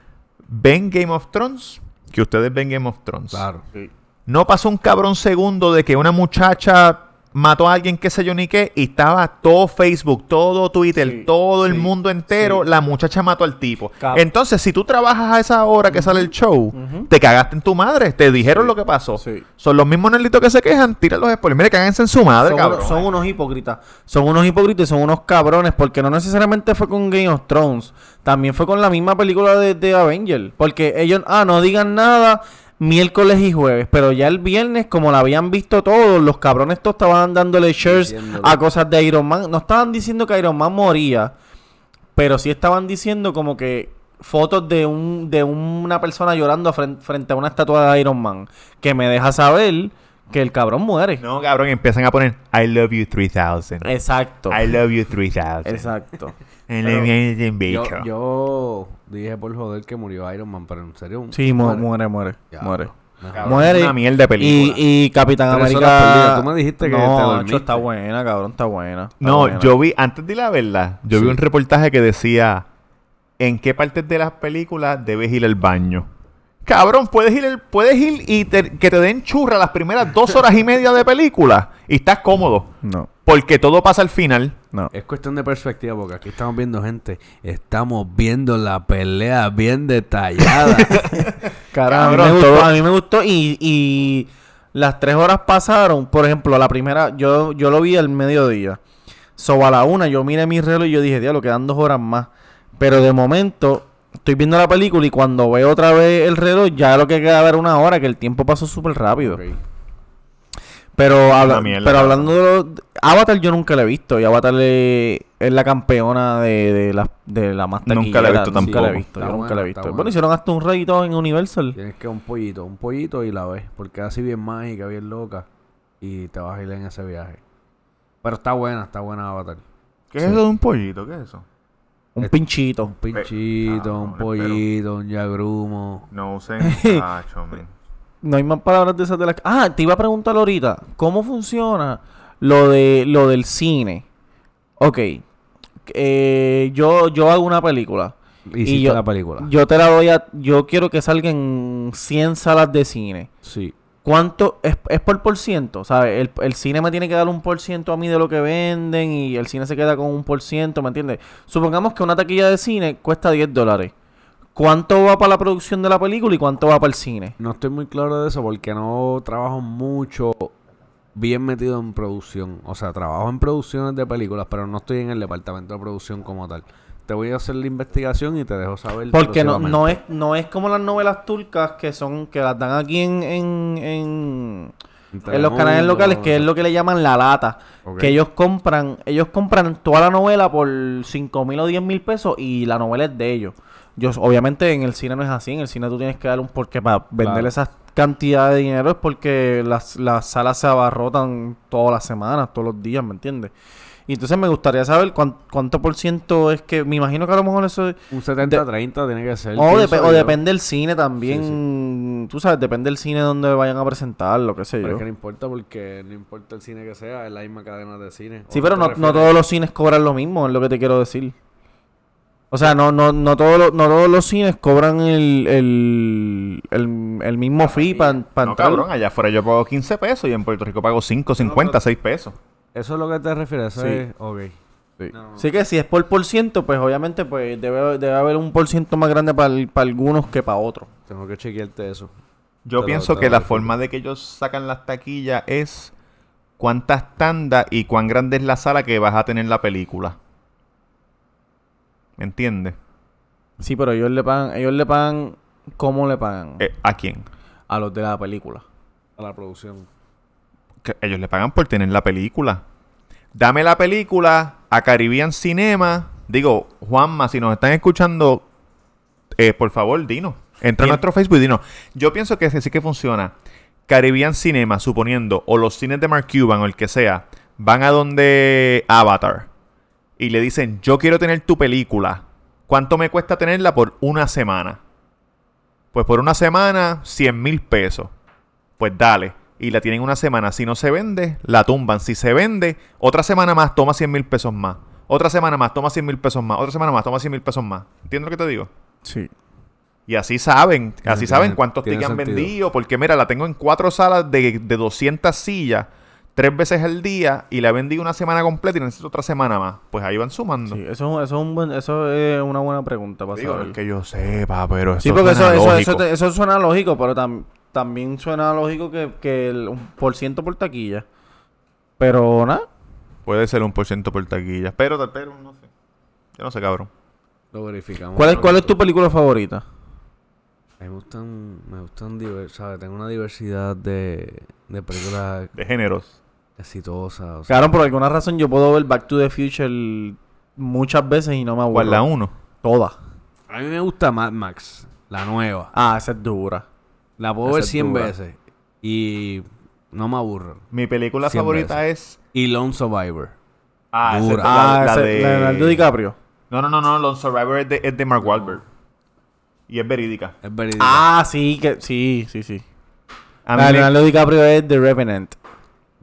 ven Game of Thrones, que ustedes ven Game of Thrones. Claro. Sí. No pasó un cabrón segundo de que una muchacha mató a alguien que sé yo ni qué y estaba todo Facebook, todo Twitter, Sí, todo el mundo entero, sí. la muchacha mató al tipo. Entonces, si tú trabajas a esa hora que sale el show, te cagaste en tu madre, te dijeron lo que pasó. Son los mismos nerditos que se quejan, tira los spoilers. Mire, cáganse en su madre, son, cabrón. unos, son unos hipócritas. Son unos hipócritas y son unos cabrones. Porque no necesariamente fue con Game of Thrones. También fue con la misma película de, de Avenger. Porque ellos, ah, no digan nada miércoles y jueves. Pero ya el viernes, como la habían visto todos, los cabrones todos estaban dándole shares a cosas de Iron Man. No estaban diciendo que Iron Man moría. Pero sí estaban diciendo como que fotos de un de una persona llorando fren- frente a una estatua de Iron Man. Que me deja saber que el cabrón muere. No, cabrón, empiezan a poner I love you 3000. Exacto. I love you 3000. Exacto. Yo, yo dije por joder que murió Iron Man, pero en serio. Sí, mu- muere, muere. Ya, Muere. Cabrón, Muere. es una mierda de película. Y, y Capitán América. Tú me dijiste que te no, macho, está buena, cabrón, está buena. está No, buena. yo vi, antes de la verdad, yo vi un reportaje que decía en qué partes de las películas debes ir al baño. Cabrón, puedes ir, el- puedes ir y te- que te den churra las primeras dos horas y media de película y estás cómodo. No, Porque todo pasa al final. no. Es cuestión de perspectiva, porque aquí estamos viendo gente. Estamos viendo la pelea bien detallada. Carajo, a mí Cabrón, me gustó, todo- a mí me gustó y, y las tres horas pasaron. Por ejemplo, la primera, yo, yo lo vi al mediodía. So, a la una yo miré mi reloj y yo dije, diablo, quedan dos horas más. Pero de momento, estoy viendo la película y cuando veo otra vez el reloj, ya lo que queda ver una hora, que el tiempo pasó súper rápido. Pero, habla- mierda, pero hablando de los- Avatar yo nunca la he visto. Y Avatar es, es la campeona de, de, la, de la más Nunca la he visto Nunca la he tampoco. visto. Yo nunca la he visto. Bueno, hicieron hasta un rey y todo en Universal. Tienes que un pollito, un pollito y la ves. Porque así bien mágica, bien loca. Y te vas a ir en ese viaje. Pero está buena, está buena Avatar. ¿Qué es eso de un pollito? ¿Qué es eso? Un Eh, pinchito. Un pinchito, un cabrón, pollito, un yagrumo. No usen. No hay más palabras de esas de la... Ah, te iba a preguntar ahorita. ¿Cómo funciona lo de lo del cine? Ok. Eh, yo, yo hago una película. Hiciste y yo, la película. Yo te la doy a... Yo quiero que salgan 100 salas de cine. sí. ¿Cuánto? Es, es por por ciento, ¿sabes? El, el cine me tiene que dar un por ciento a mí de lo que venden y el cine se queda con un por ciento, ¿me entiendes? Supongamos que una taquilla de cine cuesta 10 dólares. ¿Cuánto va para la producción de la película y cuánto va para el cine? No estoy muy claro de eso porque no trabajo mucho bien metido en producción. O sea, trabajo en producciones de películas, pero no estoy en el departamento de producción como tal. Te voy a hacer la investigación y te dejo saber. Porque no, es, no es como las novelas turcas que son que las dan aquí en, en, en, los canales locales, que es lo que le llaman la lata. Que ellos compran, ellos compran toda la novela por 5 mil o 10 mil pesos y la novela es de ellos. Yo, obviamente en el cine no es así, en el cine tú tienes que dar un porque para vender Claro. esas cantidades de dinero es porque las, las salas se abarrotan todas las semanas, todos los días, ¿me entiendes? Y entonces me gustaría saber cuán- cuánto por ciento es que, me imagino que a lo mejor eso es... Un 70-30 tiene que ser. O, depende del cine también. Tú sabes, depende del cine donde vayan a presentar, lo que sé Pero yo. es que no importa porque no importa el cine que sea, es la misma cadena de cine. Sí, ¿O pero no, no todos los cines cobran lo mismo, es lo que te quiero decir. O sea, no, no, no, todos, los, no todos los cines cobran el, el, el, el mismo fee para No, entrar. cabrón, allá afuera yo pago 15 pesos y en Puerto Rico pago 5, 50, 6 pesos. Eso es lo que te refieres. Eso Sí. es. Ok. Sí. No. Así que si es por por ciento, pues obviamente pues debe, debe haber un por ciento más grande para algunos que para otros. Tengo que chequearte eso. Yo Te pienso que la forma de que ellos sacan las taquillas es cuántas tandas y cuán grande es la sala que vas a tener la película. ¿Me entiendes? Sí, pero ellos le pagan, ellos le pagan, ¿cómo le pagan? Eh, ¿A quién? A los de la película. A la producción. Que ellos le pagan por tener la película. Dame la película a Caribbean Cinema. Digo, Juanma, si nos están escuchando, eh, por favor, dinos. Entra a nuestro Facebook y dinos. Yo pienso que sí que funciona. Caribbean Cinema, suponiendo, o los cines de Mark Cuban o el que sea, van a donde Avatar y le dicen, yo quiero tener tu película. ¿Cuánto me cuesta tenerla por una semana? Pues por una semana, 100 mil pesos. Pues dale. Y la tienen una semana. Si no se vende, la tumban. Si se vende, otra semana más, toma 100 mil pesos más. Otra semana más, toma 100 mil pesos más. Otra semana más, toma 100 mil pesos más. ¿Entiendes lo que te digo? Sí. Y así saben, así tiene- saben cuántos tickets han vendido. Porque mira, la tengo en cuatro salas de, de 200 sillas, tres veces al día, y la he vendido una semana completa y necesito otra semana más. Pues ahí van sumando. Sí, eso, eso, es un buen- eso es una buena pregunta para Digo, saber. es que yo sepa, pero Sí, eso porque eso, suena eso, lógico. eso, te- eso suena lógico, pero tam- también suena lógico que, que el un por ciento por taquilla. Pero nada. Puede ser un por ciento por taquilla. Pero, pero, no sé. Yo no sé, cabrón. Lo verificamos. ¿Cuál es, ¿Cuál es tu película favorita? A mí me gustan, me gustan ¿sabes? Tengo una diversidad de, de películas De géneros. exitosas. O sea, Claro, por alguna razón yo puedo ver Back to the Future muchas veces y no me aburro. ¿Cuál la uno? Todas. a mí me gusta Mad Max, la nueva. Ah, esa es dura. La puedo ver es 100 dura. veces y no me aburro. Mi película 100 favorita es. Y Lone Survivor. Ah, esa es Dura. la, ah, la ese- de. Leonardo DiCaprio. No, no, no, no. Lone Survivor es de, es de Mark Wahlberg. Y es verídica. Es verídica. Ah, sí, que sí, sí, sí. A La de Leonardo DiCaprio es The Revenant.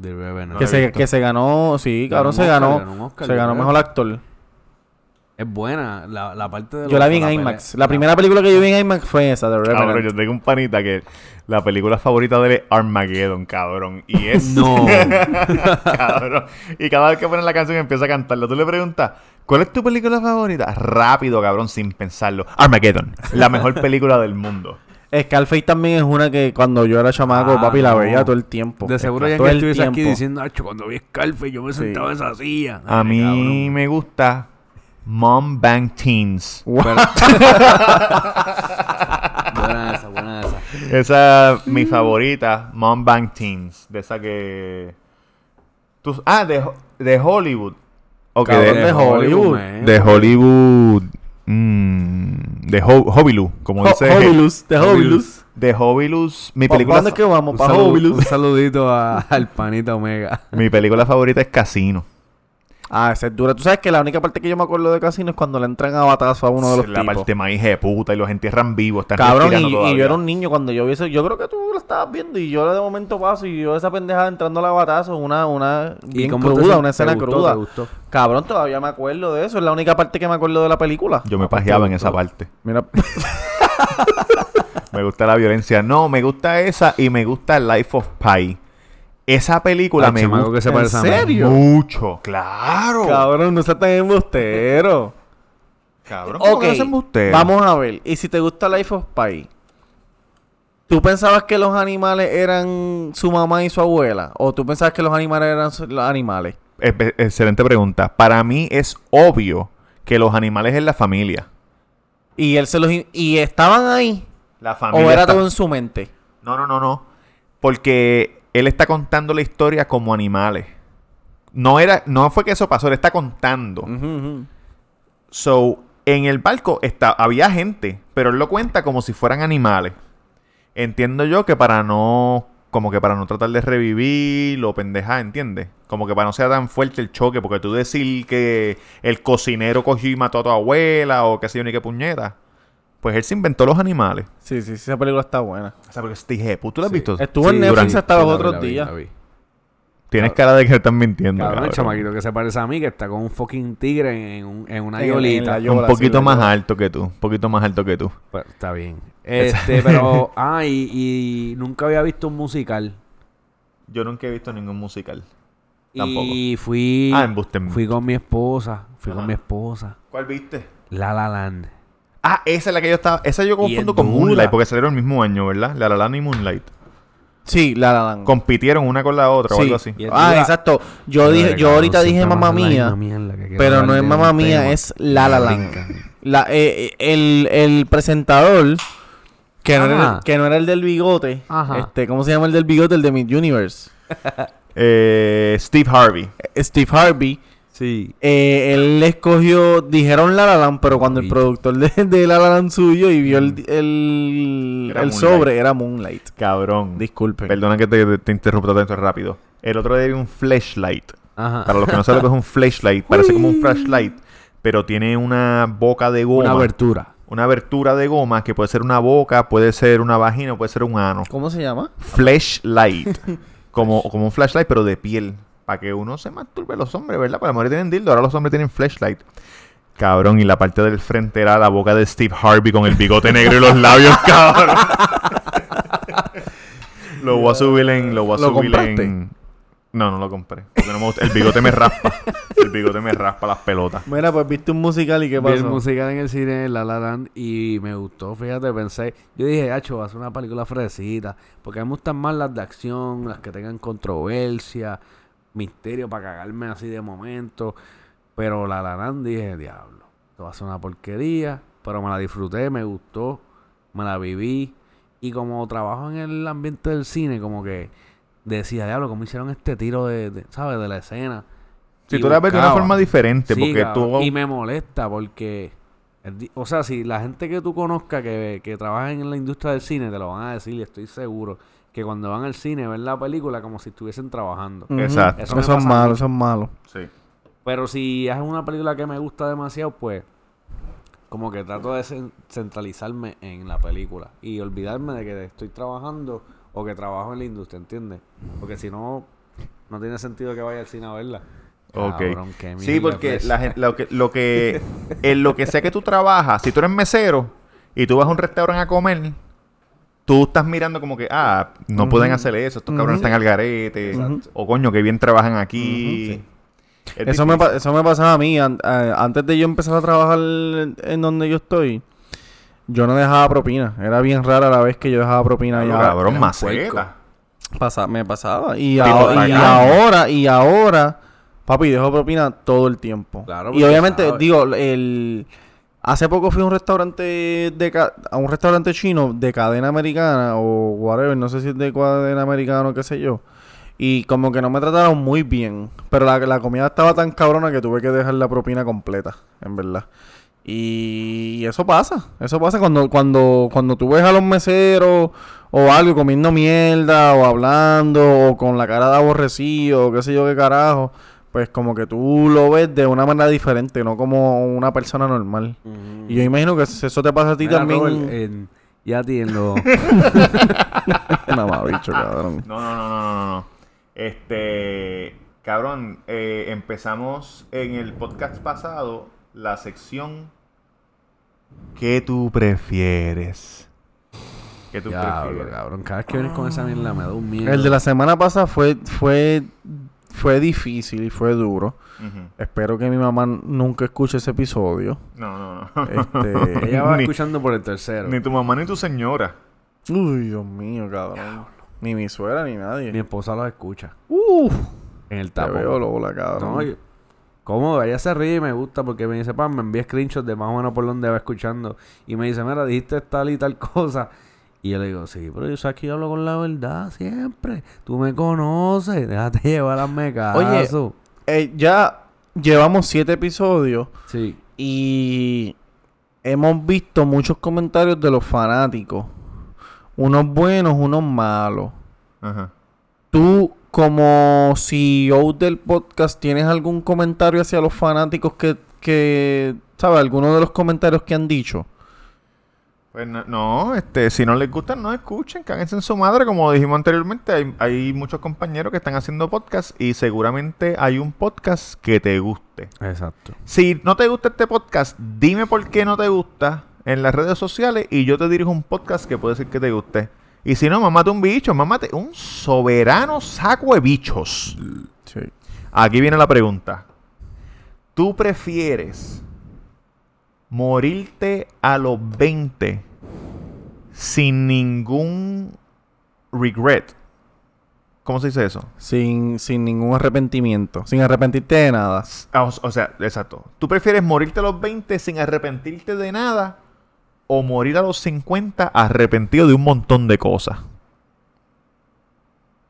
The Revenant. que, se, que se ganó, sí, cabrón, se ganó. ganó un Oscar, se ganó mejor actor. Es buena la, la parte de Yo la vi en la IMAX. pelea- La primera película que yo vi en IMAX fue esa, The Cabrón, Revenant. yo tengo un panita que la película favorita de él es Armageddon, cabrón. Y es. No. cabrón. Y cada vez que ponen la canción empieza a cantarlo. Tú le preguntas, ¿cuál es tu película favorita? Rápido, cabrón, sin pensarlo. Armageddon, la mejor película del mundo. Scarface también es una que cuando yo era chamaco, Ah, papi, la no. veía todo el tiempo. De seguro ya que estuviese aquí diciendo, Acho, cuando vi Scarface yo me Sí. sentaba en esa silla. A mí cabrón. me gusta Mom Bang Teens. Buena esa, buena esa. Esa es mi favorita, Mom Bang Teens. De esa que. Tú- ah, de, de Hollywood. Ok, de, de Hollywood. man. de Hollywood. mm, de Ho Hobilus, como dice. Hobilus, de Hobilus. De Hobilus. Mi ¿Pa película, dónde es que vamos? Un, Para saludo- Hobilus. un saludito a- al panita Omega. mi película favorita es Casino. Ah, esa es dura. Tú sabes que la única parte que yo me acuerdo de Casino es cuando le entran a batazo a uno de los la tipos. parte más hija de puta y los entierran vivos. Están Cabrón, y, yo era un niño cuando yo vi eso. Yo creo que tú lo estabas viendo y yo de momento paso y yo esa pendejada entrando a la batazo, una, una bien te cruda, una escena te gustó, cruda. te gustó? Cabrón, todavía me acuerdo de eso. Es la única parte que me acuerdo de la película. Yo me pajeaba en esa parte. Mira, Me gusta la violencia. No, me gusta esa y me gusta Life of Pi. Esa película me chamaco gusta que se ¿En serio? mucho. Claro. cabrón, no seas tan embustero. Cabrón, ¿cómo Ok, que no se embuste? vamos a ver. Y si te gusta Life of Pi, ¿tú pensabas que los animales eran su mamá y su abuela? ¿O tú pensabas que los animales eran los animales? Excelente pregunta. Para mí es obvio que los animales es la familia. Y él se los... ¿Y estaban ahí? La familia. ¿O era está- todo en su mente? No, no, no, no. Porque él está contando la historia como animales. No era, no fue que eso pasó, él está contando. Ujú. So, en el barco está, había gente, pero él lo cuenta como si fueran animales. Entiendo yo que para no, como que para no tratar de revivir o pendejar, ¿entiendes? Como que para no sea tan fuerte el choque, porque tú decir que el cocinero cogió y mató a tu abuela o qué sé yo ni qué puñeta. Pues él se inventó los animales. Sí, sí, sí, esa película está buena. O sea, porque este dije, ¿tú lo has Sí. visto? Estuvo Sí, en Netflix hasta los la otros la días. la. Tienes cara de que están mintiendo. Cabrón, el cabrón. chamaquito que se parece a mí, que está con un fucking tigre en, un- en una En- en yolita. la un poquito sí, más ¿verdad? alto que tú. Un poquito más alto que tú. Pues, está bien. Este, pero... Ah, y, y nunca había visto un musical. Yo nunca he visto ningún musical. Y fui... Ah, embuste, embuste. Fui con mi esposa. Fui Ajá. con mi esposa. ¿Cuál viste? La La Land. Ah, esa es la que yo estaba. Esa yo confundo con dura. Moonlight porque salieron el mismo año, ¿verdad? La La Land y Moonlight. Sí, La La Land. Compitieron una con la otra o algo así. Ah, exacto. Yo dije, yo ahorita dije mamá mía, pero no es mamá mía, es La La Land. La, eh, eh, el, el presentador, que no, era el, que no era el del bigote, Ajá. este, ¿cómo se llama el del bigote? El de Miss Universe. Eh, Steve Harvey. Steve Harvey. Sí. eh, él escogió, dijeron La La Land, pero cuando el productor de, de La La Land subió y vio el, el, Era el Moonlight. sobre, era Moonlight. Cabrón. Disculpen. Perdona que te, te interrumpa tanto rápido. El otro día vi un flashlight. Ajá. Para los que no saben lo que es un flashlight, parece como un flashlight, pero tiene una boca de goma. Una abertura. una abertura de goma que puede ser una boca, puede ser una vagina, puede ser un ano. ¿Cómo se llama? Flashlight. como, como un flashlight, pero de piel. Para que uno se masturbe los hombres, ¿verdad? Para las mujeres tienen dildo, ahora los hombres tienen flashlight. Cabrón, y la parte del frente era la boca de Steve Harvey con el bigote negro y los labios, cabrón. lo voy a subir en. Lo voy a ¿Lo subir compraste? en. No, no lo compré. Porque no me gusta. El bigote me raspa. El bigote me raspa las pelotas. Mira, pues viste un musical y qué Vi el pasó. musical en el cine, La La Land, y me gustó, fíjate, pensé, yo dije, hacho, va a ser una película fresita, porque a mí me gustan más las de acción, las que tengan controversia, misterio para cagarme así de momento, pero La La Land dije, diablo, esto va a ser una porquería, pero me la disfruté, me gustó, me la viví, y como trabajo en el ambiente del cine, como que decía, diablo, ¿cómo hicieron este tiro de, de, ¿sabes? De la escena. Si Y tú la ves de una forma diferente, Sí, porque cabrón, tú. Y me molesta porque... O sea, si la gente que tú conozcas que, que trabaja en la industria del cine te lo van a decir y estoy seguro que cuando van al cine ven la película como si estuviesen trabajando. Exacto. Eso es malo, eso es malo. Sí. Pero si es una película que me gusta demasiado, pues como que trato de cen- centralizarme en la película y olvidarme de que estoy trabajando o que trabajo en la industria, ¿entiendes? Porque si no, no tiene sentido que vaya al cine a verla. Ok. Cabrón, qué Sí, porque es la lo que, lo que, en lo que sea que tú trabajas, si tú eres mesero y tú vas a un restaurante a comer, tú estás mirando como que, ah, no pueden hacer eso, estos cabrones están al garete, o coño, que bien trabajan aquí. Es Eso me, eso me pasaba a mí. an- a- antes de yo empezar a trabajar en, donde yo estoy, yo no dejaba propina. Era bien rara la vez que yo dejaba propina. Claro, ya. cabrón, maceta. Pasa- me pasaba. Y, ahora, y ahora, papi, dejo propina todo el tiempo. Claro, y obviamente, sabes. digo, el hace poco fui a un restaurante de a un restaurante chino de cadena americana o whatever, no sé si es de cadena americana o qué sé yo. Y como que no me trataron muy bien. Pero la, la comida estaba tan cabrona que tuve que dejar la propina completa, en verdad. Y eso pasa, eso pasa cuando, cuando, cuando tú ves a los meseros o algo comiendo mierda o hablando o con la cara de aborrecido o qué sé yo qué carajo. Pues como que tú lo ves de una manera diferente, no como una persona normal. Y yo imagino que eso te pasa a ti Mira, también. Robert, en- y a ti en los... Mamabicho, cabrón. No, no, no, no, no, no. Este, cabrón, eh, empezamos en el podcast pasado la sección ¿Qué tú prefieres? ¿Qué tú prefieres? cabrón. Cada vez que vienes con esa mierda me da un miedo. El de la semana pasada fue, fue, fue difícil y fue duro. Espero que mi mamá nunca escuche ese episodio. No, no, no. Este, Ella va Ni- escuchando por el tercero. Ni tu mamá ni tu señora. Uy, Dios mío, cabrón. Ni mi suegra ni nadie. Mi esposa lo escucha. Uf, En el te tapo. veo Lola, cabrón. No, yo- cómodo, ella se ríe y me gusta porque me dice, pan, me envía screenshots de más o menos por donde va escuchando. Y me dice, mira, dijiste tal y tal cosa. Y yo le digo, sí, pero yo sé que yo hablo con la verdad siempre. Tú me conoces, déjate llevar, hazme caso. Eh, ya llevamos siete episodios Sí. y hemos visto muchos comentarios de los fanáticos. Unos buenos, unos malos. Ajá. Tú, como CEO del podcast, ¿tienes algún comentario hacia los fanáticos que, que ¿sabes? Algunos de los comentarios que han dicho. Pues no, no, este, si no les gusta, no escuchen, cáguense en su madre, como dijimos anteriormente, hay, hay muchos compañeros que están haciendo podcast y seguramente hay un podcast que te guste. Exacto. Si no te gusta este podcast, dime por qué no te gusta en las redes sociales y yo te dirijo un podcast que puede ser que te guste. Y si no, mamate un bicho, mamate un soberano saco de bichos. Sí. Aquí viene la pregunta. ¿Tú prefieres morirte a los 20 sin ningún regret? ¿Cómo se dice eso? Sin, sin ningún arrepentimiento. Sin arrepentirte de nada. Ah, O, o sea, exacto. ¿Tú prefieres morirte a los 20 sin arrepentirte de nada o morir a los 50 arrepentido de un montón de cosas?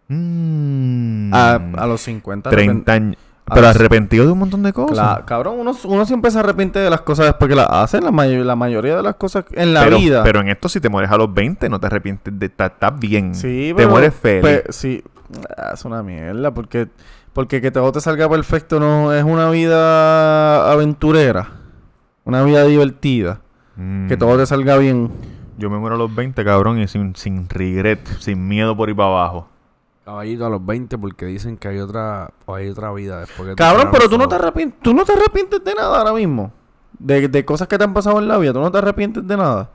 Mm. A, a los 50. 30 años. Pero arrepentido de un montón de cosas. Cla- cabrón, uno, uno siempre se arrepiente de las cosas después que las hace. La, may- la mayoría de las cosas en la pero, vida. Pero en esto, si te mueres a los 20, no te arrepientes de estar bien. sí, te mueres feliz. pe- sí, Ah, es una mierda. Porque, porque que todo te salga perfecto no es una vida aventurera. Una vida divertida. Mm. Que todo te salga bien. Yo me muero a los 20, cabrón, y sin, sin regret, sin miedo por ir para abajo. Caballito a los 20 porque dicen que hay otra, hay otra vida después que Cabrón, pero tú no te arrepientes, tú no te arrepientes de nada ahora mismo. De, de cosas que te han pasado en la vida, tú no te arrepientes de nada.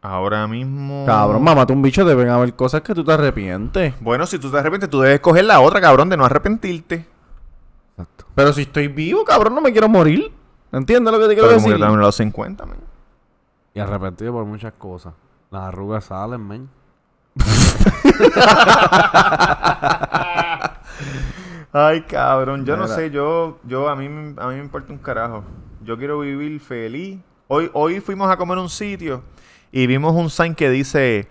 Ahora mismo. Cabrón, mamá, un bicho deben haber cosas que tú te arrepientes. Bueno, si tú te arrepientes, tú debes coger la otra, cabrón, de no arrepentirte. Exacto. Pero si estoy vivo, cabrón, no me quiero morir. ¿Entiendes lo que te quiero Pero como decir? que también a los 50, man. Y arrepentido por muchas cosas. Las arrugas salen, men. Ay, cabrón, yo no sé, yo, yo a mí, me- a mí me importa un carajo. Yo quiero vivir feliz. Hoy, hoy fuimos a comer un sitio y vimos un sign que dice,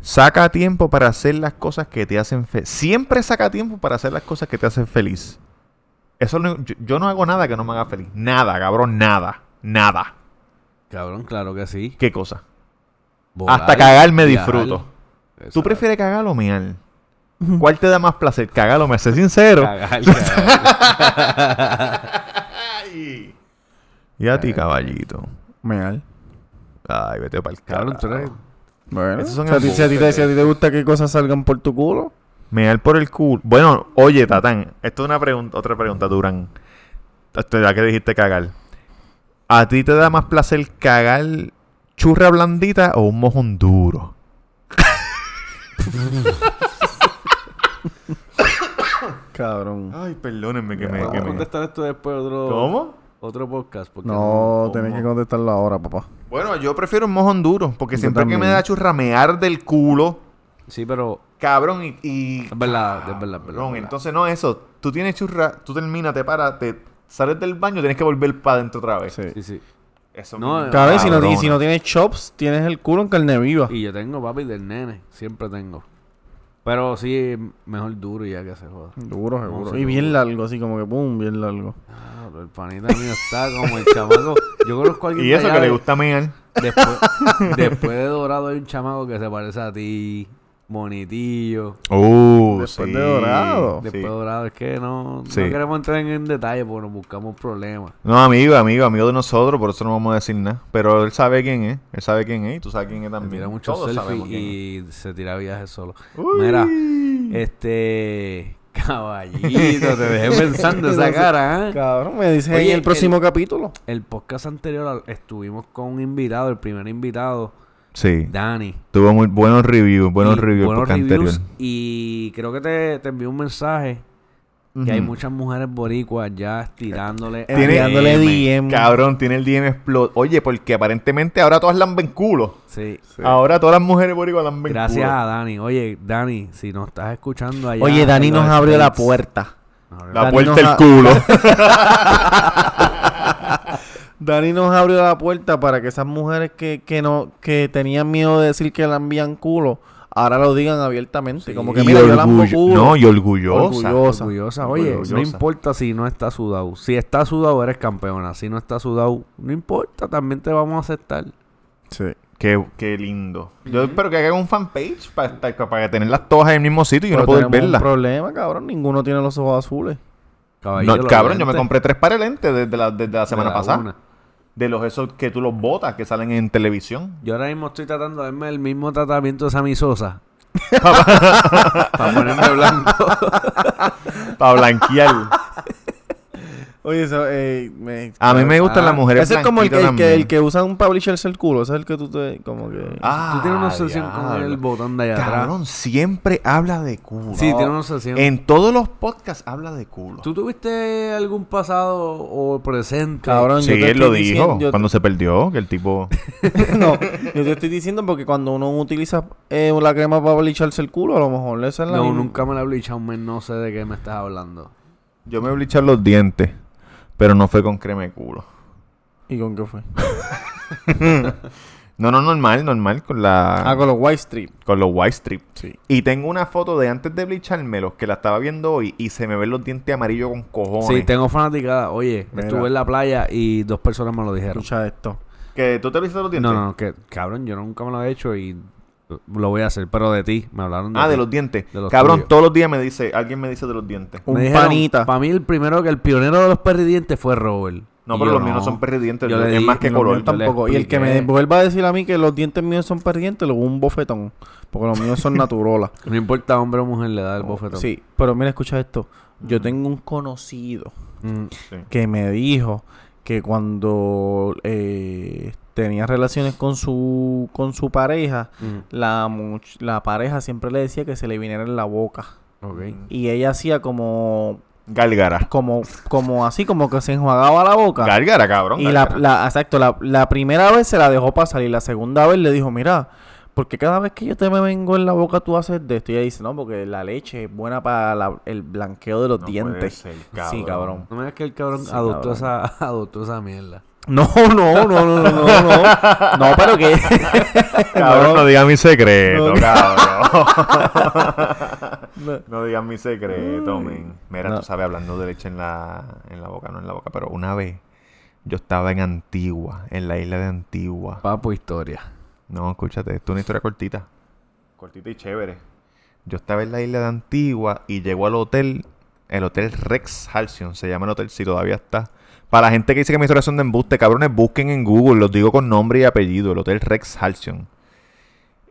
saca tiempo para hacer las cosas que te hacen feliz. Siempre saca tiempo para hacer las cosas que te hacen feliz. Eso no- yo, yo no hago nada que no me haga feliz. Nada, cabrón, nada. Nada. Cabrón, claro que sí. ¿Qué cosa? Volar, Hasta cagar me viajar. disfruto. ¿Tú prefieres cagar o mear? ¿Cuál te da más placer? Cagar o me sé sincero. Cagar, cagar. Ay. Y a ti, caballito. Meal. Ay, vete para el eres... Bueno, si a, ti, si a ti te, embustes. si a ti te gusta que cosas salgan por tu culo. Mear por el culo. Bueno, oye, Tatán. Esto es una pregunta, otra pregunta, Durán. Ya que dijiste cagar. ¿A ti te da más placer cagar churra blandita o un mojón duro? Cabrón. Ay, perdónenme que me... vamos que a me- contestar esto después otro... ¿Cómo? Otro podcast. Porque No, tenés que contestarlo ahora, papá. Bueno, yo prefiero un mojón duro. Porque Yo siempre que me también. da churra mear del culo... Sí, pero... Cabrón, y... y Es verdad, es verdad, es verdad, Cabrón, es verdad. entonces no eso. Tú tienes churra, tú terminas, te paras, te sales del baño, tienes que volver para adentro otra vez. Sí. Sí, sí. Eso No, me Cabrón, si no, ti- si no tienes chops, tienes el culo en carne viva. Y yo tengo papi del nene. Siempre tengo. Pero sí, mejor duro y ya que se joda. Duro, seguro. sí, y bien largo, así como que pum, bien largo. Ah, pero el panita mío está como el chamaco. Yo conozco a alguien Y eso que le gusta mear. Después, después de Dorado hay un chamaco que se parece a ti. Bonitillo. Uh, Después sí. de Dorado. Después Sí. dorado, es que no, Sí. no queremos entrar en, en detalle porque nos buscamos problemas. No, amigo, amigo, amigo de nosotros, por eso no vamos a decir nada. Pero él sabe quién es, él sabe quién es y tú sabes quién es también. tira muchos Todos selfies sabemos quién es. y se tira viajes solo. Uy. Mira, este. Caballito, te dejé pensando esa cara, ¿eh? Cabrón, me dices Oye, en el el- próximo capítulo. El podcast anterior estuvimos con un invitado, el primer invitado, Sí, Dani. tuvo muy buenos reviews, buenos Y reviews buenos porque reviews, anterior. Y creo que te, te envió un mensaje que hay muchas mujeres boricuas ya tirándole. Tiene- Enviándole DM, DM. Cabrón, tiene el DM explot. Oye, porque aparentemente ahora todas lamben culo. Sí. Ahora todas las mujeres boricuas lamben Gracias culo. a Dani. Oye, Dani, si nos estás escuchando allá. Oye, Dani nos abrió la puerta. La Dani puerta del culo. Dani nos abrió la puerta para que esas mujeres que, que no que tenían miedo de decir que la envían culo, ahora lo digan abiertamente. Sí. Como que Y mira, yo orgullo- culo. No, y orgullosa. Orgullosa. Orgullosa. Oye, no importa si no está sudado. Si está sudado, eres campeona. Si no está sudado, no importa. También te vamos a aceptar. Sí. Qué, qué lindo. Yo espero que hagan un fanpage para, para tenerlas todas en el mismo sitio y Pero no poder verlas. problema, cabrón. Ninguno tiene los ojos azules. No, cabrón, yo me compré tres pares de lentes desde la, desde la de semana la pasada. una. De los esos que tú los botas, que salen en televisión. Yo ahora mismo estoy tratando de darme el mismo tratamiento de Sammy Sosa. Para ponerme blanco. Para blanquear. Oye, eso, eh, me- A mí me gustan Ah, las mujeres Ese es como el que, el, que, también. el que usa un publisher's el culo. Ese es el que tú te... Como que... Ah, Tú tienes una obsesión con el botón de allá atrás. Cabrón, siempre habla de culo. Sí, tiene una obsesión. En todos los podcasts habla de culo. ¿Tú tuviste algún pasado o presente? Cabrón, Sí, yo te él lo dijo diciendo- yo- cuando se perdió, que el tipo... no, yo te estoy diciendo porque cuando uno utiliza eh, la crema para blicharse el culo, a lo mejor esa es la No, misma- nunca me la he blichado un mes, no sé de qué me estás hablando. Yo me blichar los dientes, pero no fue con crema de culo. ¿Y con qué fue? No, no, normal, normal, con la... Ah, con los white strip. con los white strip. Sí. Y tengo una foto de antes de blichármelos que la estaba viendo hoy y se me ven los dientes amarillos con cojones. Sí, tengo fanaticada. Oye, Mira. estuve en la playa y dos personas me lo dijeron. Escucha esto. ¿Que tú te blichaste los dientes? No, no, que cabrón, yo nunca me lo he hecho y lo voy a hacer, pero de ti, me hablaron de Ah, ti. de los dientes. De los Cabrón, tuyos. todos los días me dice, alguien me dice de los dientes. Un dijeron, panita. Para mí el primero que el pionero de los perridientes fue Robert. No, Y pero los míos no son perridientes, Yo le es di- más que Los color. míos le tampoco. Y el que me expliqué. vuelva a decir a mí que los dientes míos son perdientes, luego un bofetón. Porque los míos son naturolas. No importa hombre o mujer, le da el bofetón. Oh, Sí, pero mira, escucha esto. Yo tengo un conocido Mm, Sí. que me dijo que cuando eh, tenía relaciones con su con su pareja, la, much- la pareja siempre le decía que se le viniera en la boca. Y ella hacía como Gálgara. como como así como que se enjuagaba la boca. Gálgara, cabrón. y la, la- exacto, la, la primera vez se la dejó pasar y la segunda vez le dijo, mira, porque cada vez que yo te me vengo en la boca tú haces de esto. Y ella dice, no, porque la leche es buena para la- el blanqueo de los No puede dientes. Sí, cabrón. No me digas que el cabrón Sí, adoptó, cabrón. Esa, adoptó esa mierda. No, no, no, no, no, no, no. No, pero que... Cabrón, no, no, digas mi secreto, No. cabrón. no. no digas mi secreto, men. Mira, No. tú sabes, hablando de leche en la, en la boca, no en la boca, pero una vez yo estaba en Antigua, en la isla de Antigua. Papo historia. No, escúchate, esto es una historia cortita. Cortita y chévere. Yo estaba en la isla de Antigua y llego al hotel, el Hotel Rex Halcyon, se llama el hotel, si todavía está. Para la gente que dice que mis historias son de embuste, cabrones, busquen en Google, los digo con nombre y apellido, el Hotel Rex Halcyon.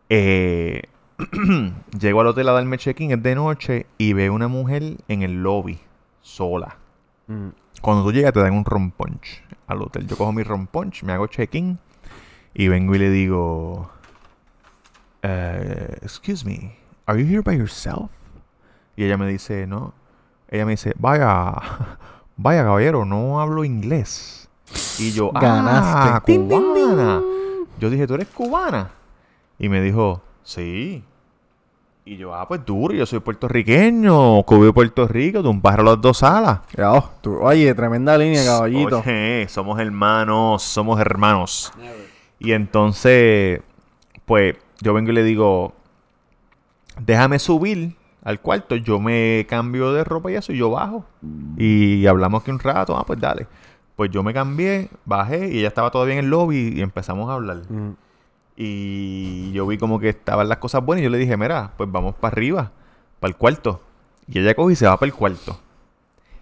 Eh, llego al hotel a darme check-in, es de noche, y veo una mujer en el lobby, sola. Mm, Cuando tú llegas te dan un ron punch al hotel. Yo cojo mi ron punch, me hago check-in y vengo y le digo, eh, excuse me, are you here by yourself? Y ella me dice, no. Ella me dice, vaya, vaya caballero, no hablo inglés. Y yo, ah, Ganaste. Tin. cubana. Yo dije, ¿tú eres cubana? Y me dijo, sí. Y yo, ah, pues duro, yo soy puertorriqueño, cubio Puerto Rico, de un pájaro a las dos alas. Oh, tú- oye, tremenda línea, caballito. Oye, somos hermanos, somos hermanos. Y entonces, pues, yo vengo y le digo, déjame subir al cuarto, yo me cambio de ropa y eso, y yo bajo. Y hablamos aquí un rato, ah, pues dale. Pues yo me cambié, bajé, y ella estaba todavía en el lobby y empezamos a hablar. mm. Y yo vi como que estaban las cosas buenas y yo le dije, mira, pues vamos para arriba, para el cuarto. Y ella coge y se va para el cuarto.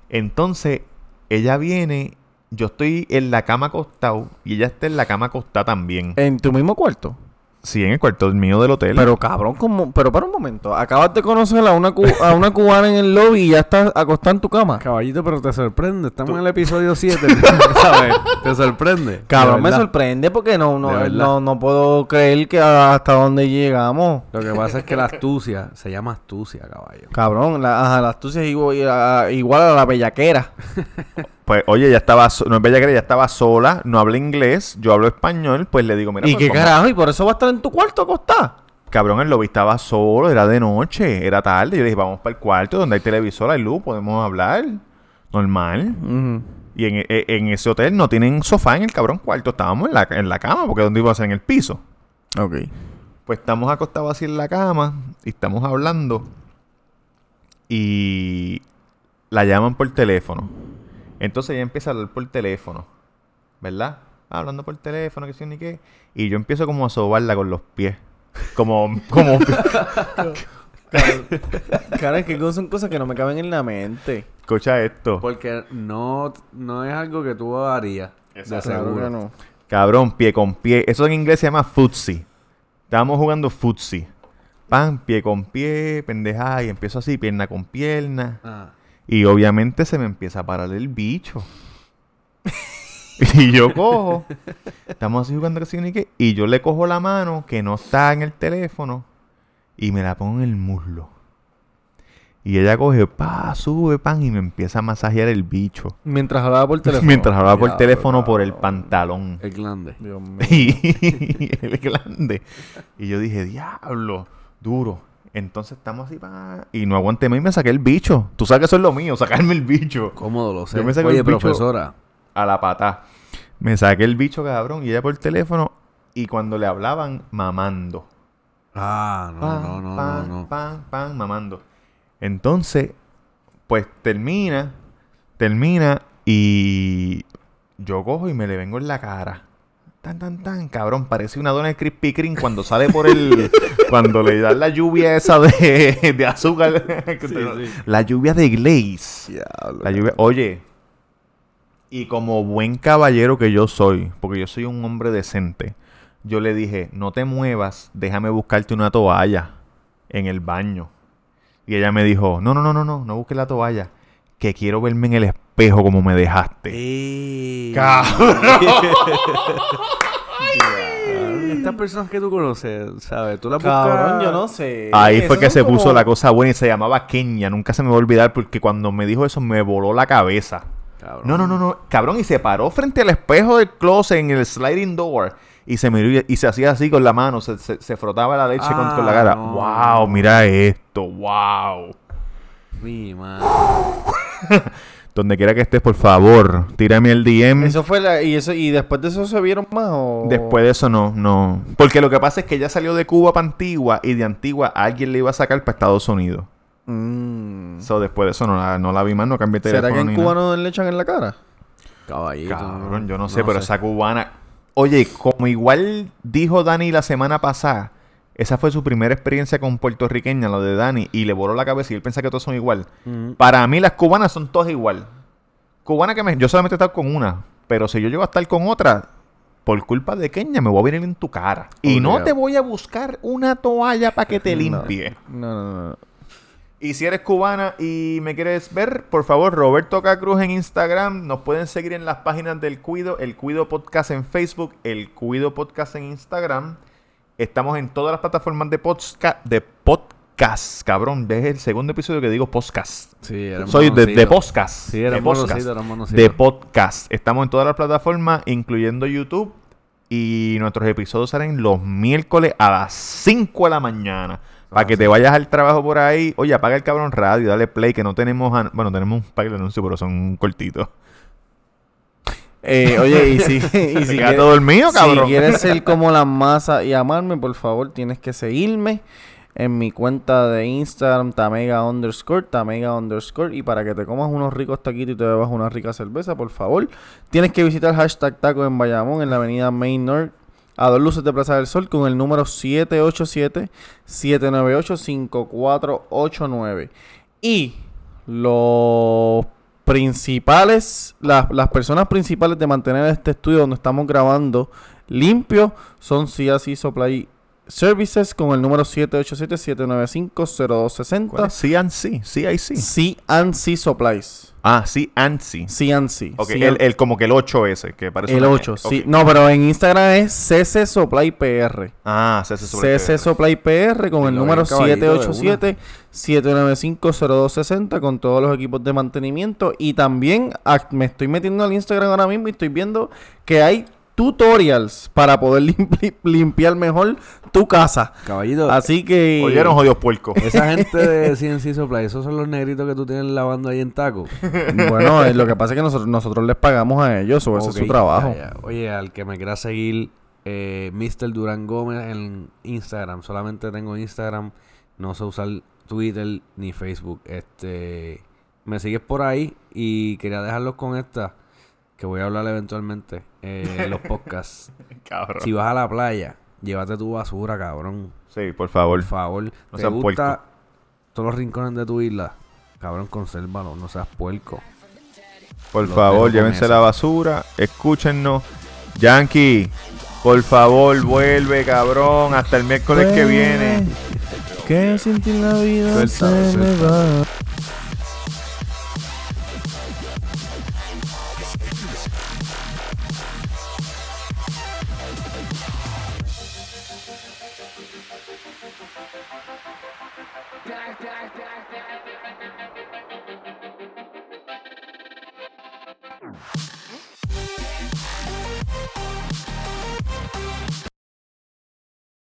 Entonces, ella viene, yo estoy en la cama acostado y ella está en la cama acostada también. ¿En tu mismo cuarto? Sí, en el cuarto mío del hotel. Pero cabrón, como, pero para un momento, acabas de conocer a una, cu- a una cubana en el lobby y ya estás acostada en tu cama. Caballito, pero te sorprende. Estamos en el episodio 7. ¿Sabes? Te sorprende. Cabrón, me sorprende porque no, no, no, no puedo creer que hasta dónde llegamos. Lo que pasa es que la astucia se llama astucia, caballo. Cabrón, la, ajá, la astucia es igual, a- igual a la bellaquera. Pues, oye, ella estaba, so- no es bella que ella estaba sola, no habla inglés, yo hablo español, pues le digo, mira, ¿Y pues, qué carajo? ¿Y por eso va a estar en tu cuarto acostada? Cabrón, el lobby estaba solo, era de noche, era tarde. Yo le dije, vamos para el cuarto donde hay televisor, hay luz, podemos hablar. Normal. Y en, e- en ese hotel no tienen sofá en el cabrón cuarto, estábamos en la, en la cama, porque ¿dónde iba a ser? En el piso. Ok. Pues estamos acostados así en la cama y estamos hablando. Y la llaman por teléfono. Entonces ella empieza a hablar por teléfono. ¿Verdad? Hablando por teléfono, que sí ni qué. Y yo empiezo como a sobarla con los pies. Como, como, Cara, es que son cosas que no me caben en la mente. escucha esto. Porque no, no es algo que tú harías. De Exacto. Claro seguro. que no. Cabrón, pie con pie. Eso en inglés se llama footsie. Estábamos jugando footsie. Pan, pie con pie, pendejada. Y empiezo así, pierna con pierna. Ah. Y obviamente se me empieza a parar el bicho. y yo cojo. Estamos así jugando que qué, Y yo le cojo la mano que no está en el teléfono. Y me la pongo en el muslo. Y ella coge, pa, sube, pan. Y me empieza a masajear el bicho. Mientras hablaba por teléfono. Mientras hablaba por Diablo, teléfono por el pantalón. El glande. Dios mío. Y el grande. Y yo dije, diablo, duro. Entonces estamos así, pa, y no aguanté más y me saqué el bicho. Tú sabes que eso es lo mío, sacarme el bicho. Cómodo lo sé. Yo me Oye, el bicho- profesora. A la pata. Me saqué el bicho, cabrón, y ella por teléfono. Y cuando le hablaban, mamando. Ah, no, Pan, no, no, pan, no, no. pan, pan, mamando. Entonces, pues termina, termina y yo cojo y me le vengo en la cara. Tan, tan, tan, cabrón. Parece una dona de Krispy Kreme cuando sale por el... cuando le dan la lluvia esa de, de azúcar. La lluvia de glaze. Diablo. La lluvia... Oye. Y como buen caballero que yo soy, porque yo soy un hombre decente, yo le dije, no te muevas, déjame buscarte una toalla en el baño. Y ella me dijo, no, no, no, no, no, no busques la toalla, que quiero verme en el espejo como me dejaste. Ey. Cabrón. Cabrón, Estas personas que tú conoces, ¿sabes? Tú las Cabrón, buscas- yo no sé. Ahí fue que se puso la cosa buena y se llamaba Kenia. Nunca se me va a olvidar porque cuando me dijo eso me voló la cabeza. Cabrón. No, no, no, no. Cabrón, y se paró frente al espejo del closet en el sliding door. Y se miró y, y se hacía así con la mano. Se, se- se frotaba la leche con, con la Ah, cara. no. ¡Wow! Mira esto. ¡Wow! Mi madre. Donde quiera que estés, por favor, tírame el DM. Eso fue la, y eso y después de eso se vieron más o Después de eso no, no. Porque lo que pasa es que ella salió de Cuba para Antigua y de Antigua alguien le iba a sacar para Estados Unidos. Mm. So, después de eso no la, no la vi más, no cambié de ¿Será teléfono. que en Cuba no le echan en la cara? Caballito. Cabrón, yo no sé, pero esa cubana. Oye, como igual dijo Dani la semana pasada, esa fue su primera experiencia con puertorriqueña, lo de Dani, y le voló la cabeza y él piensa que todos son igual. Ujú. Para mí las cubanas son todas igual. Cubana que me... Yo solamente he estado con una, pero si yo llego a estar con otra, por culpa de Kenia me voy a venir en tu cara. Y no te voy a buscar una toalla para que te No. limpie. No, no, no. Y si eres cubana y me quieres ver, por favor, Roberto Cacruz en Instagram. Nos pueden seguir en las páginas del Cuido, el Cuido Podcast en Facebook, el Cuido Podcast en Instagram. Estamos en todas las plataformas de podcast, de podcast, cabrón. Es el segundo episodio que digo podcast. Sí, era Soy de, podcast. Sí, era de podcast. De podcast. Estamos en todas las plataformas, incluyendo YouTube. Y nuestros episodios salen los miércoles a las 5 de la mañana. Para Ah, que sí. te vayas al trabajo por ahí. Oye, apaga el cabrón radio, dale play, que no tenemos... an- Bueno, tenemos un par de anuncios, pero son cortitos. Eh, oye, y si, y si, quieres, todo el mío, cabrón. si quieres ser como la masa y amarme, por favor, tienes que seguirme en mi cuenta de Instagram, Tamega underscore, Tamega underscore. Y para que te comas unos ricos taquitos y te bebas una rica cerveza, por favor, tienes que visitar hashtag taco en Bayamón, en la avenida Main North, a dos luces de Plaza del Sol con el número 787-798-5489. Y los principales, las, las personas principales de mantener este estudio donde estamos grabando limpio son CSI Supply Services con el número 787-795-0260. ¿Cuál es? CNC, CIC. CNC Supplies. Ah, CNC. CNC. Ok, Sí, el, el- como que el 8S, que parece el una- 8, sí. ok. No, pero en Instagram es CC Supply PR. Ah, CC sobre CC Supply PR con el Lo número vi, caballito, de 787-795-0260 con todos los equipos de mantenimiento. Y también ac- me estoy metiendo al Instagram ahora mismo y estoy viendo que hay tutorials para poder limpi- limpiar mejor tu casa. Caballito, Así que... Oyeron, jodidos puercos. esa gente de CNC Supply, esos son los negritos que tú tienes lavando ahí en taco. Bueno, eh, lo que pasa es que nosotros, nosotros les pagamos a ellos, o ese es su trabajo. ya, ya. Oye, al que me quiera seguir, eh, Mr. Durán Gómez en Instagram. Solamente tengo Instagram. No sé usar Twitter ni Facebook. Este, me sigues por ahí y quería dejarlos con esta. Que voy a hablar eventualmente eh, en los podcasts. Cabrón. si vas a la playa, llévate tu basura, cabrón. Sí, por favor. Por favor. No ¿Te seas gusta todos los rincones de tu isla? Cabrón, consérvalo. No seas puerco. Por Los favor, llévense la basura. Escúchennos. Yankee, por favor, vuelve, cabrón. Hasta el miércoles que viene. Que sin ti la vida Suelta, se me va.